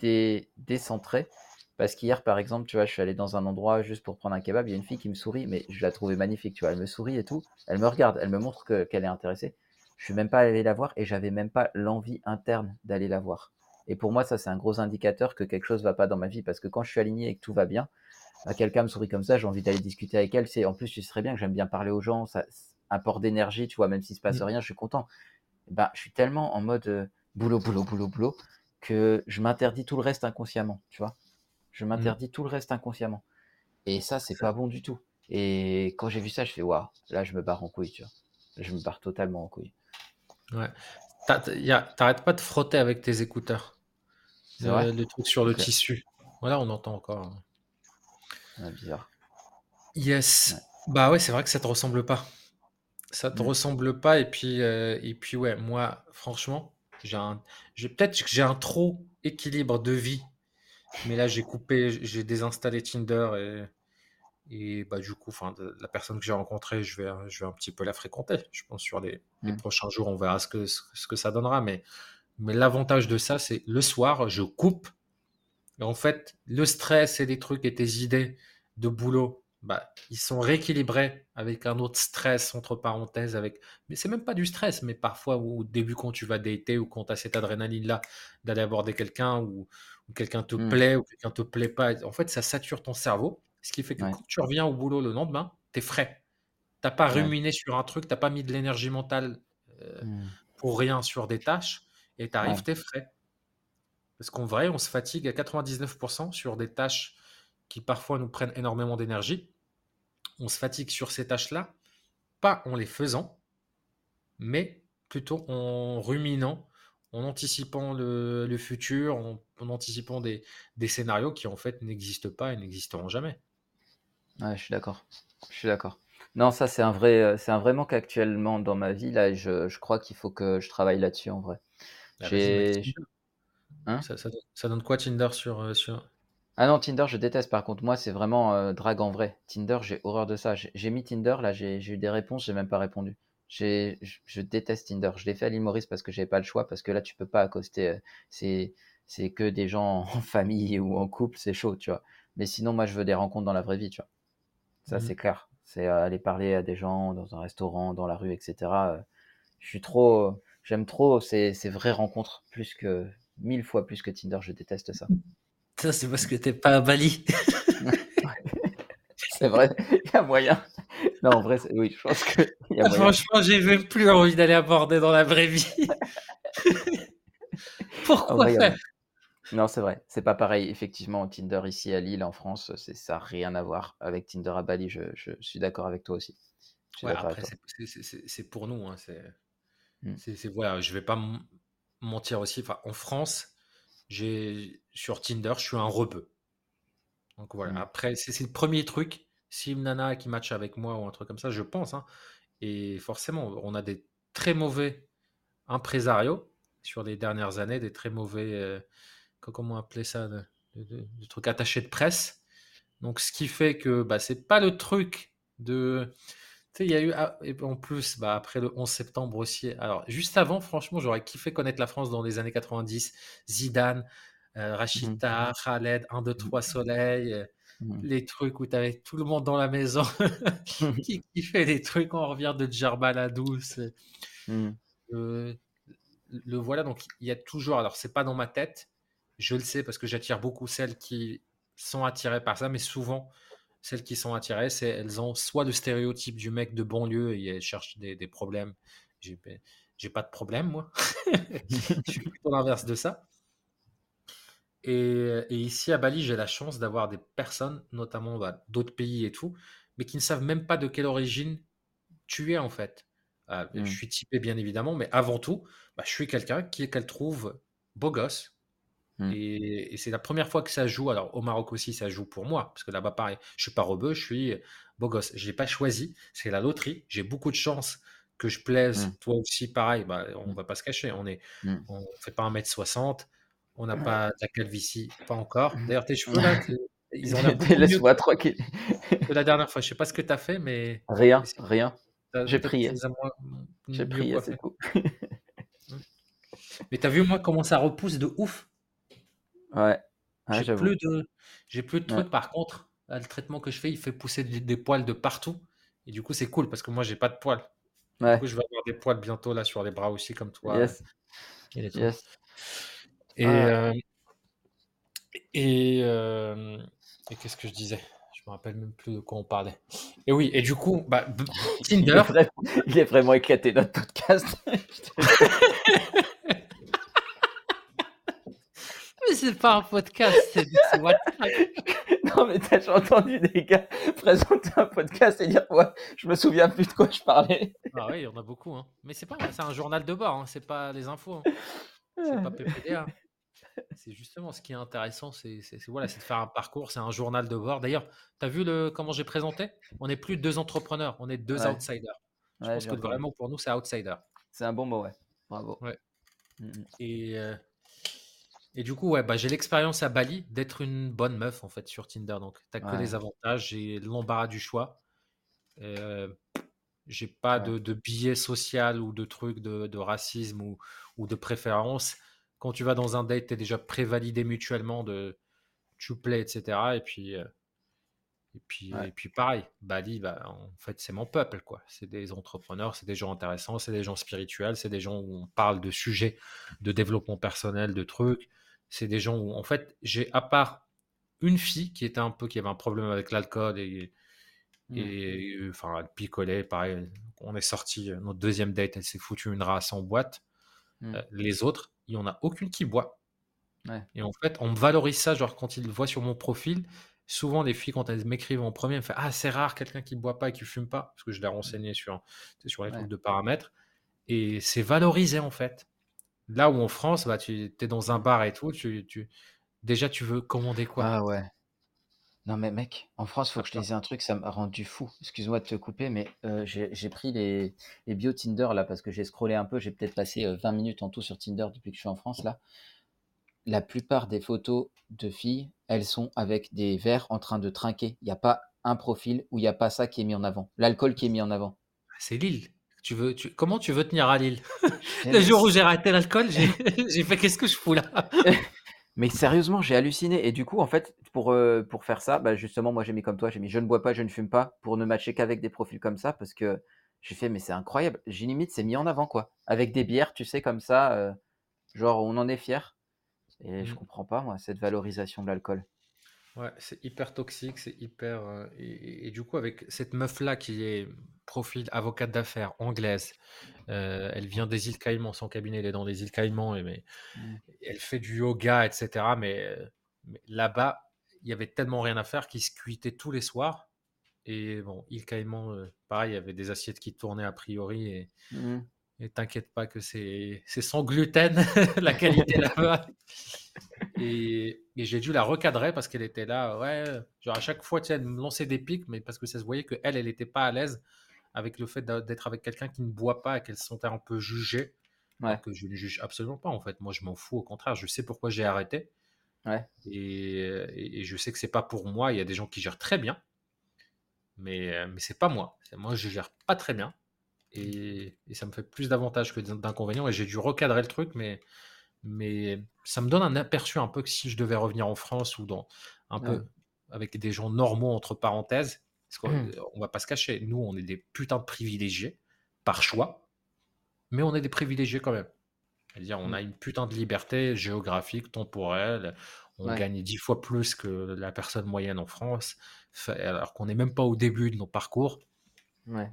dé- décentré. Parce qu'hier, par exemple, tu vois, je suis allé dans un endroit juste pour prendre un kebab. Il y a une fille qui me sourit, mais je la trouvais magnifique. Tu vois, elle me sourit et tout. Elle me regarde, elle me montre que- qu'elle est intéressée. Je suis même pas allé la voir et j'avais même pas l'envie interne d'aller la voir. Et pour moi, ça, c'est un gros indicateur que quelque chose va pas dans ma vie. Parce que quand je suis aligné et que tout va bien, bah, quelqu'un me sourit comme ça, j'ai envie d'aller discuter avec elle. C'est en plus, tu très bien que j'aime bien parler aux gens. Ça, un port d'énergie, tu vois, même s'il se passe Mm. rien, je suis content. Ben, je suis tellement en mode euh, boulot, boulot, boulot, boulot que je m'interdis tout le reste inconsciemment, tu vois. Je m'interdis tout le reste inconsciemment. Et ça, c'est pas bon du tout. Et quand j'ai vu ça, je fais waouh, là, je me barre en couille, tu vois. Je me barre totalement en couille. Ouais. T'arrêtes pas de frotter avec tes écouteurs. C'est vrai Le, le truc sur le tissu. Voilà, on entend encore. Ouais, bizarre. Yes. Ouais. Bah ouais, c'est vrai que ça te ressemble pas. Ça te Mm. ressemble pas. Et puis, euh, et puis ouais, moi, franchement, j'ai un, j'ai peut-être que j'ai un trop équilibre de vie. Mais là, j'ai coupé, j'ai désinstallé Tinder et, bah du coup, enfin, la personne que j'ai rencontrée, je vais, je vais un petit peu la fréquenter. Je pense sur les, les Mm. prochains jours, on verra ce que, ce, ce que ça donnera. Mais, mais l'avantage de ça, c'est le soir, je coupe. Et en fait, le stress et les trucs et tes idées de boulot, bah, ils sont rééquilibrés avec un autre stress, entre parenthèses, avec... mais c'est même pas du stress, mais parfois au début quand tu vas dater ou quand tu as cette adrénaline-là d'aller aborder quelqu'un ou, quelqu'un te Mmh. plaît ou quelqu'un te plaît pas, en fait ça sature ton cerveau, ce qui fait que Ouais. quand tu reviens au boulot le lendemain, tu es frais. T'as pas Ouais. ruminé sur un truc, t'as pas mis de l'énergie mentale euh, Mmh. pour rien sur des tâches et tu Ouais. arrives, t'es frais. Parce qu'en vrai, on se fatigue à 99% sur des tâches qui parfois nous prennent énormément d'énergie. On se fatigue sur ces tâches-là, pas en les faisant, mais plutôt en ruminant, en anticipant le, le futur, en, en anticipant des, des scénarios qui en fait n'existent pas et n'existeront jamais. Ouais, je suis d'accord. Je suis d'accord. Non, ça c'est un vrai, euh, c'est un vrai manque actuellement dans ma vie là. Je, je crois qu'il faut que je travaille là-dessus en vrai. Ah, J'ai, hein? Ça, ça donne- ça donne quoi Tinder sur, euh, sur... Ah non, Tinder, je déteste. Par contre, moi, c'est vraiment euh, drague en vrai. Tinder, j'ai horreur de ça. J'ai j'ai mis Tinder, là, j'ai j'ai eu des réponses, j'ai même pas répondu. J'ai, je, je déteste Tinder. Je l'ai fait à l'île Maurice parce que j'avais pas le choix, parce que là, tu peux pas accoster. euh, C'est, c'est que des gens en famille ou en couple, c'est chaud, tu vois. Mais sinon, moi, je veux des rencontres dans la vraie vie, tu vois. Ça, Mhm. c'est clair. C'est euh, aller parler à des gens dans un restaurant, dans la rue, etc. Euh, Je suis trop, j'aime trop ces, ces vraies rencontres, plus que mille fois plus que Tinder. Je déteste ça. Ça, c'est parce que t'es pas à Bali. C'est vrai, il y a moyen. Non, en vrai, oui, je pense qu'il y a moyen. Franchement, j'ai même plus envie d'aller aborder dans la vraie vie. Pourquoi vrai, faire? Non, c'est vrai, c'est pas pareil. Effectivement, Tinder ici à Lille, en France, c'est ça n'a rien à voir avec Tinder à Bali. Je, je suis d'accord avec toi aussi. Ouais, après, c'est- pour nous. Hein, c'est, Mm. c'est- voilà, je vais pas mentir aussi. Enfin, en France, j'ai sur Tinder, je suis un rebeu. Donc voilà. Mm. Après, c'est le premier truc. Si une nana qui match avec moi ou un truc comme ça, je pense. hein, et forcément, on a des très mauvais impresarios sur les dernières années, des très mauvais, euh, comment appeler ça, de, de- de- de trucs attachés de presse. Donc, ce qui fait que bah, c'est pas le truc de. Tu sais, il y a eu. ah, et en plus, bah, après le 11 septembre aussi. Alors, juste avant, franchement, j'aurais kiffé connaître la France dans les années 90. Zidane, euh, Mhm. Rachida, Khaled, 1, 2, 3 Soleil. euh, les trucs où tu avais tout le monde dans la maison qui, qui fait des trucs, on revient de Djerba la douce. Mm. Euh, le voilà, donc il y a toujours, alors c'est pas dans ma tête, je le sais parce que j'attire beaucoup celles qui sont attirées par ça, mais souvent, celles qui sont attirées, c'est elles ont soit le stéréotype du mec de banlieue et elles cherchent des, des problèmes. J'ai pas de problème, moi. je suis plutôt l'inverse de ça. Et, et ici à Bali, j'ai la chance d'avoir des personnes, notamment bah, d'autres pays et tout, mais qui ne savent même pas de quelle origine tu es en fait. Euh, Mm. Je suis typé bien évidemment, mais avant tout, bah, je suis quelqu'un qui qu'elle trouve beau gosse. Mm. Et, et c'est la première fois que ça joue. Alors au Maroc aussi, ça joue pour moi, parce que là-bas, pareil, je suis pas rebeu, je suis beau gosse. Je l'ai pas choisi, c'est la loterie. J'ai beaucoup de chance que je plaise. Mm. Toi aussi, pareil, bah, on Mm. va pas se cacher. On est, on fait pas 1m60, on n'a pas de la calvitie, pas encore. D'ailleurs, tes cheveux là, ils ont beaucoup mieux Laisse-moi tranquille. que la dernière fois. Je sais pas ce que tu as fait, mais Rien, rien. J'ai prié. J'ai prié, c'est tout. Mais t'as vu moi comment ça repousse de ouf? Ouais, ouais J'ai j'avoue. plus de, j'ai plus de Ouais. trucs. Par contre, là, le traitement que je fais, il fait pousser des, des poils de partout. Et du coup, c'est cool parce que moi, j'ai pas de poils. Du coup, je vais avoir des poils bientôt là sur les bras aussi, comme toi. yes, Et, les trucs. yes. et, Ah. euh, et, euh, et qu'est-ce que je disais? Je me rappelle même plus de quoi on parlait. Et oui, et du coup, bah, b- Il est, Tinder, vrai- il est vraiment éclaté notre podcast. mais c'est pas un podcast, c'est non mais t'as entendu des gars présenter un podcast et dire ouais, je me souviens plus de quoi je parlais. Ah oui, il y en a beaucoup. Hein. Mais c'est pas, c'est un journal de bord, hein, c'est pas les infos. hein. C'est pas PPDA. C'est justement ce qui est intéressant, c'est voilà, c'est de faire un parcours, c'est un journal de bord. D'ailleurs, tu as vu le, comment j'ai présenté? On n'est plus deux entrepreneurs, on est deux Ouais. outsiders. Je Ouais, pense que vraiment pour nous, c'est outsider. C'est un bon mot, ouais. Bravo. Ouais. Mm, mm. Et, euh, et du coup, ouais, bah, j'ai l'expérience à Bali d'être une bonne meuf en fait sur Tinder. Donc, tu que Ouais. les avantages, j'ai l'embarras du choix. Euh, j'ai pas Ouais. de, de biais social ou de trucs de, de racisme ou, ou de préférence. Quand tu vas dans un date, tu es déjà prévalidé mutuellement de tu plais, etc. Et puis, euh, Et puis, Ouais. et puis pareil, Bali, bah, en fait, c'est mon peuple, quoi. C'est des entrepreneurs, c'est des gens intéressants, c'est des gens spirituels, c'est des gens où on parle de sujets de développement personnel, de trucs. C'est des gens où, en fait, j'ai à part une fille qui était un peu, qui avait un problème avec l'alcool et, Mm. et euh, enfin, elle picolait, pareil. On est sorti, notre deuxième date, elle s'est foutue une race en boîte. Mm. Euh, les autres, il n'y en a aucune qui boit. Ouais. Et en fait, on me valorise ça, genre quand ils le voient sur mon profil, souvent les filles, quand elles m'écrivent en premier, elles me font Ah, c'est rare quelqu'un qui boit pas et qui fume pas, parce que je l'ai renseigné sur, tu sais, sur les Ouais. trucs de paramètres. Et c'est valorisé en fait. Là où en France, bah, tu es dans un bar et tout, tu, tu... déjà tu veux commander quoi? Ah ouais. Non mais mec, en France, faut Ah, que je te dise un truc, ça m'a rendu fou. Excuse-moi de te couper, mais euh, j'ai j'ai pris les, les bio Tinder là parce que j'ai scrollé un peu, j'ai peut-être passé euh, 20 minutes en tout sur Tinder depuis que je suis en France là. La plupart des photos de filles, elles sont avec des verres en train de trinquer. Il n'y a pas un profil où il n'y a pas ça qui est mis en avant. L'alcool qui est mis en avant. C'est Lille. Tu veux, tu... Comment tu veux tenir à Lille? Le jour où j'ai arrêté l'alcool, j'ai fait qu'est-ce que je fous là? Mais sérieusement, j'ai halluciné. Et du coup, en fait, pour, euh, pour faire ça, bah, justement, moi j'ai mis comme toi, j'ai mis je ne bois pas, je ne fume pas, pour ne matcher qu'avec des profils comme ça, parce que j'ai fait, mais c'est incroyable. J'ai limite, c'est mis en avant, quoi. Avec des bières, tu sais, comme ça, euh, genre, on en est fier. Et je Mm. comprends pas, moi, cette valorisation de l'alcool. Ouais, c'est hyper toxique, c'est hyper. euh, et, et- et du coup, avec cette meuf-là qui est profil avocate d'affaires anglaise, euh, elle vient des îles Caïmans, son cabinet il est dans les îles Caïmans, et, mais, Mm. elle fait du yoga, etc. Mais, euh, mais là-bas, il y avait tellement rien à faire qu'il se cuitait tous les soirs. Et bon, îles Caïmans, euh, pareil, il y avait des assiettes qui tournaient a priori. Et Mm. et t'inquiète pas que c'est c'est sans gluten, la qualité là-bas. Et, et j'ai dû la recadrer parce qu'elle était là, ouais, genre à chaque fois, tu sais, elle me lançait des pics, mais parce que ça se voyait qu'elle, elle n'était pas à l'aise avec le fait d'être avec quelqu'un qui ne boit pas et qu'elle se sentait un peu jugée. Ouais, que je ne juge absolument pas, en fait. Moi, je m'en fous, au contraire, je sais pourquoi j'ai arrêté. ouais. Et, et- et je sais que c'est pas pour moi. Il y a des gens qui gèrent très bien, mais, mais c'est pas moi. Moi, je gère pas très bien. Et, et ça me fait plus d'avantages que d'inconvénients. Et j'ai dû recadrer le truc, mais, mais ça me donne un aperçu un peu que si je devais revenir en France ou dans un Ouais. peu avec des gens normaux, entre parenthèses, parce qu'on on va pas se cacher, nous, on est des putains de privilégiés par choix, mais on est des privilégiés quand même. C'est-à-dire, on Mm. a une putain de liberté géographique, temporelle. On Ouais. gagne dix fois plus que la personne moyenne en France, alors qu'on n'est même pas au début de nos parcours. Ouais.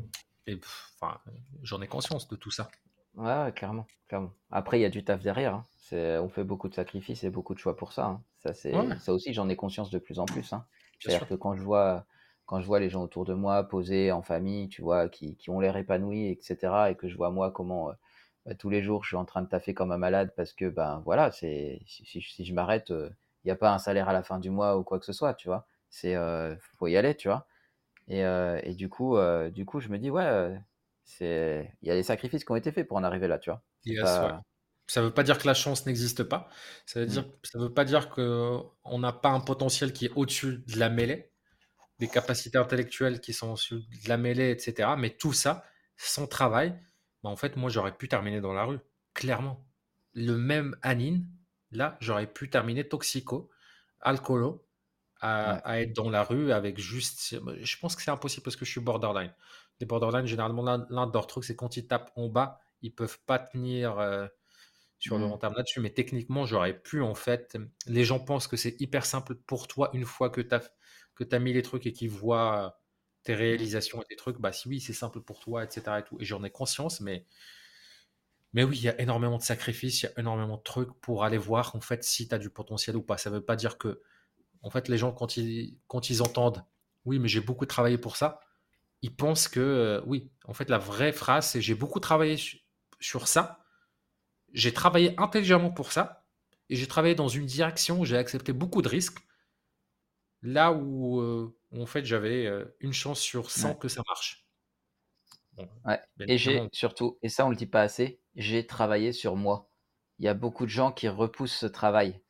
Et enfin, j'en ai conscience de tout ça. Ouais, ouais, clairement, clairement. Après, il y a du taf derrière. hein. C'est, on fait beaucoup de sacrifices et beaucoup de choix pour ça. hein. Ça, c'est, ça aussi, j'en ai conscience de plus en plus. hein. bien C'est-à-dire sûr. que quand je vois, quand je vois les gens autour de moi posés en famille, tu vois, qui, qui ont l'air épanouis, etc., et que je vois moi comment euh, bah, tous les jours je suis en train de taffer comme un malade parce que, ben voilà, c'est, si, si- si je m'arrête, il n'y a pas un salaire à la fin du mois ou quoi que ce soit, tu vois. C'est, euh, faut y aller, tu vois. Et, euh, et du coup, euh, du coup, je me dis, ouais, euh, c'est, il y a des sacrifices qui ont été faits pour en arriver là, tu vois. Ouais. Ça veut pas dire que la chance n'existe pas. Ça veut Mm. dire, ça veut pas dire qu'on n'a pas un potentiel qui est au-dessus de la mêlée, des capacités intellectuelles qui sont au-dessus de la mêlée, etc. Mais tout ça, sans travail, bah, en fait, moi, j'aurais pu terminer dans la rue, clairement. Le même Anine, là, j'aurais pu terminer toxico, alcoolo, à, Ouais. à être dans la rue avec juste. Je pense que c'est impossible parce que je suis borderline. Les borderline, généralement, l'un de leurs trucs, c'est quand ils tapent en bas, ils peuvent pas tenir euh, sur le Mm. long terme là-dessus. Mais techniquement, j'aurais pu, en fait. Les gens pensent que c'est hyper simple pour toi une fois que tu as, que as mis les trucs et qu'ils voient tes Mm. réalisations et tes trucs. Bah, si oui, c'est simple pour toi, etc. Et, tout. et j'en ai conscience, mais. Mais oui, il y a énormément de sacrifices, il y a énormément de trucs pour aller voir en fait si tu as du potentiel ou pas. Ça veut pas dire que en fait, les gens, quand ils, quand ils entendent oui, mais j'ai beaucoup travaillé pour ça, ils pensent que euh, oui. En fait, la vraie phrase, c'est j'ai beaucoup travaillé su- sur ça, j'ai travaillé intelligemment pour ça, et j'ai travaillé dans une direction où j'ai accepté beaucoup de risques, là où, euh, où, en fait j'avais euh, une chance sur 100 Ouais. que ça marche. Bon, Ouais. bien Et j'ai surtout, et ça on le dit pas assez, j'ai travaillé sur moi. Il y a beaucoup de gens qui repoussent ce travail,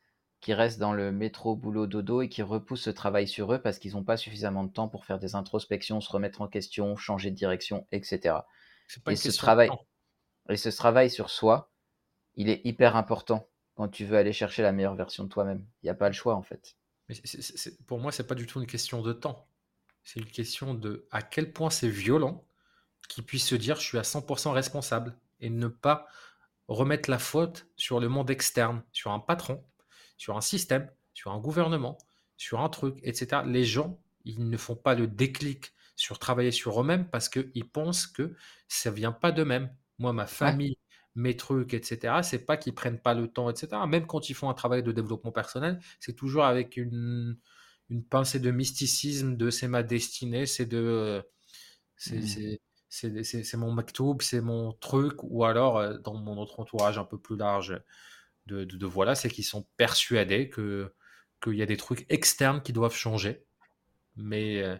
qui restent dans le métro, boulot, dodo et qui repoussent ce travail sur eux parce qu'ils n'ont pas suffisamment de temps pour faire des introspections, se remettre en question, changer de direction, etc. pas Et ce travail, et ce travail sur soi, il est hyper important quand tu veux aller chercher la meilleure version de toi-même. Il n'y a pas le choix en fait. Mais pour moi, c'est pas du tout une question de temps. C'est une question de à quel point c'est violent qu'il puisse se dire je suis à 100% responsable et ne pas remettre la faute sur le monde externe, sur un patron, sur un système, sur un gouvernement, sur un truc, etc. Les gens, ils ne font pas le déclic sur travailler sur eux-mêmes parce qu'ils pensent que ça vient pas d'eux-mêmes. Moi, ma famille, mes trucs, etc., c'est pas qu'ils prennent pas le temps, etc. Même quand ils font un travail de développement personnel, c'est toujours avec une, une pensée de mysticisme, de c'est ma destinée, c'est de. C'est mmh. mon maktoub, c'est mon truc, ou alors euh, dans mon autre entourage un peu plus large de, voilà, c'est qu'ils sont persuadés que qu'il y a des trucs externes qui doivent changer. Mais, euh,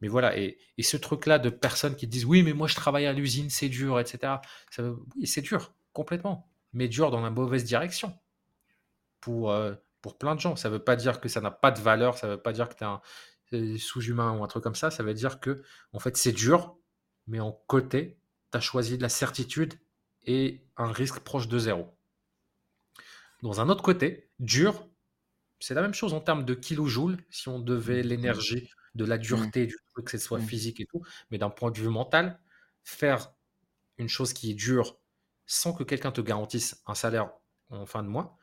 mais voilà, et, et ce truc-là de personnes qui disent oui, mais moi je travaille à l'usine, c'est dur, etc. Oui, c'est dur, complètement, mais dur dans la mauvaise direction. Pour, euh, pour plein de gens. Ça ne veut pas dire que ça n'a pas de valeur, ça ne veut pas dire que tu es un sous-humain ou un truc comme ça. Ça veut dire que, en fait, c'est dur, mais en côté, tu as choisi de la certitude et un risque proche de zéro. Dans un autre côté, dur, c'est la même chose en termes de kilojoules, si on devait mmh. l'énergie, de la mmh. dureté du truc, que ce soit mmh. physique et tout, mais d'un point de vue mental, faire une chose qui est dure sans que quelqu'un te garantisse un salaire en fin de mois,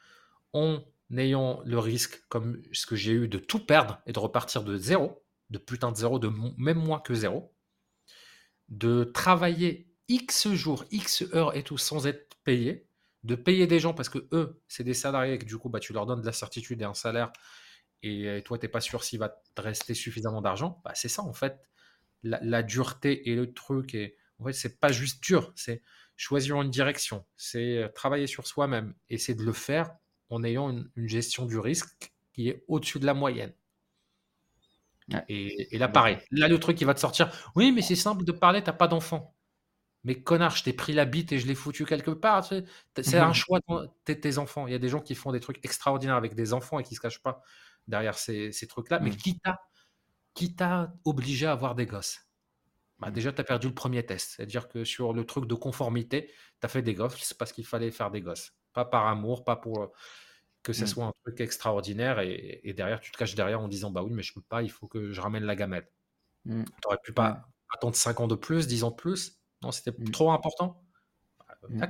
en n'ayant le risque, comme ce que j'ai eu, de tout perdre et de repartir de zéro, de putain de zéro, de même moins que zéro, de travailler X jours, X heures et tout sans être payé, de payer des gens parce que eux, c'est des salariés et que du coup, bah, tu leur donnes de la certitude et un salaire et toi, tu n'es pas sûr s'il va te rester suffisamment d'argent, bah, c'est ça en fait. La, dureté et le truc, et en fait, c'est pas juste dur, c'est choisir une direction, c'est euh, travailler sur soi-même et c'est de le faire en ayant une, gestion du risque qui est au-dessus de la moyenne. Et, là, pareil. Là, le truc qui va te sortir, oui, mais c'est simple de parler, t'as pas d'enfant. Mais connard, je t'ai pris la bite et je l'ai foutu quelque part. C'est un choix de tes enfants. Il y a des gens qui font des trucs extraordinaires avec des enfants et qui se cachent pas derrière ces, trucs-là. Mais mm. qui t'a obligé à avoir des gosses? Bah, mm. Déjà, tu as perdu le premier test. C'est-à-dire que sur le truc de conformité, tu as fait des gosses parce qu'il fallait faire des gosses. Pas par amour, pas pour que ce soit un truc extraordinaire. Et, derrière, tu te caches derrière en disant Bah oui, mais je peux pas, il faut que je ramène la gamelle. Tu n'aurais pu pas attendre 5 ans de plus, 10 ans de plus? Non, c'était mmh. trop important? Bah,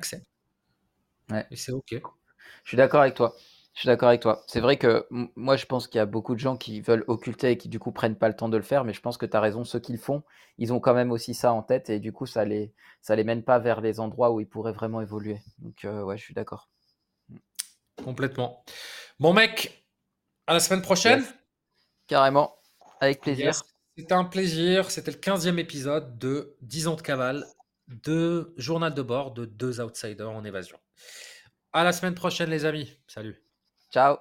Ouais. Et c'est OK. Je suis d'accord avec toi. Je suis d'accord avec toi. C'est vrai que moi, je pense qu'il y a beaucoup de gens qui veulent occulter et qui, du coup, prennent pas le temps de le faire. Mais je pense que tu as raison. Ceux qui le font, ils ont quand même aussi ça en tête. Et du coup, ça les, ça les mène pas vers les endroits où ils pourraient vraiment évoluer. Donc, euh, ouais, je suis d'accord. Complètement. Bon, mec, à la semaine prochaine. Carrément. Avec plaisir. C'était un plaisir. C'était le 15e épisode de 10 ans de cavale, de journal de bord de deux outsiders en évasion. À la semaine prochaine, les amis. Salut. Ciao.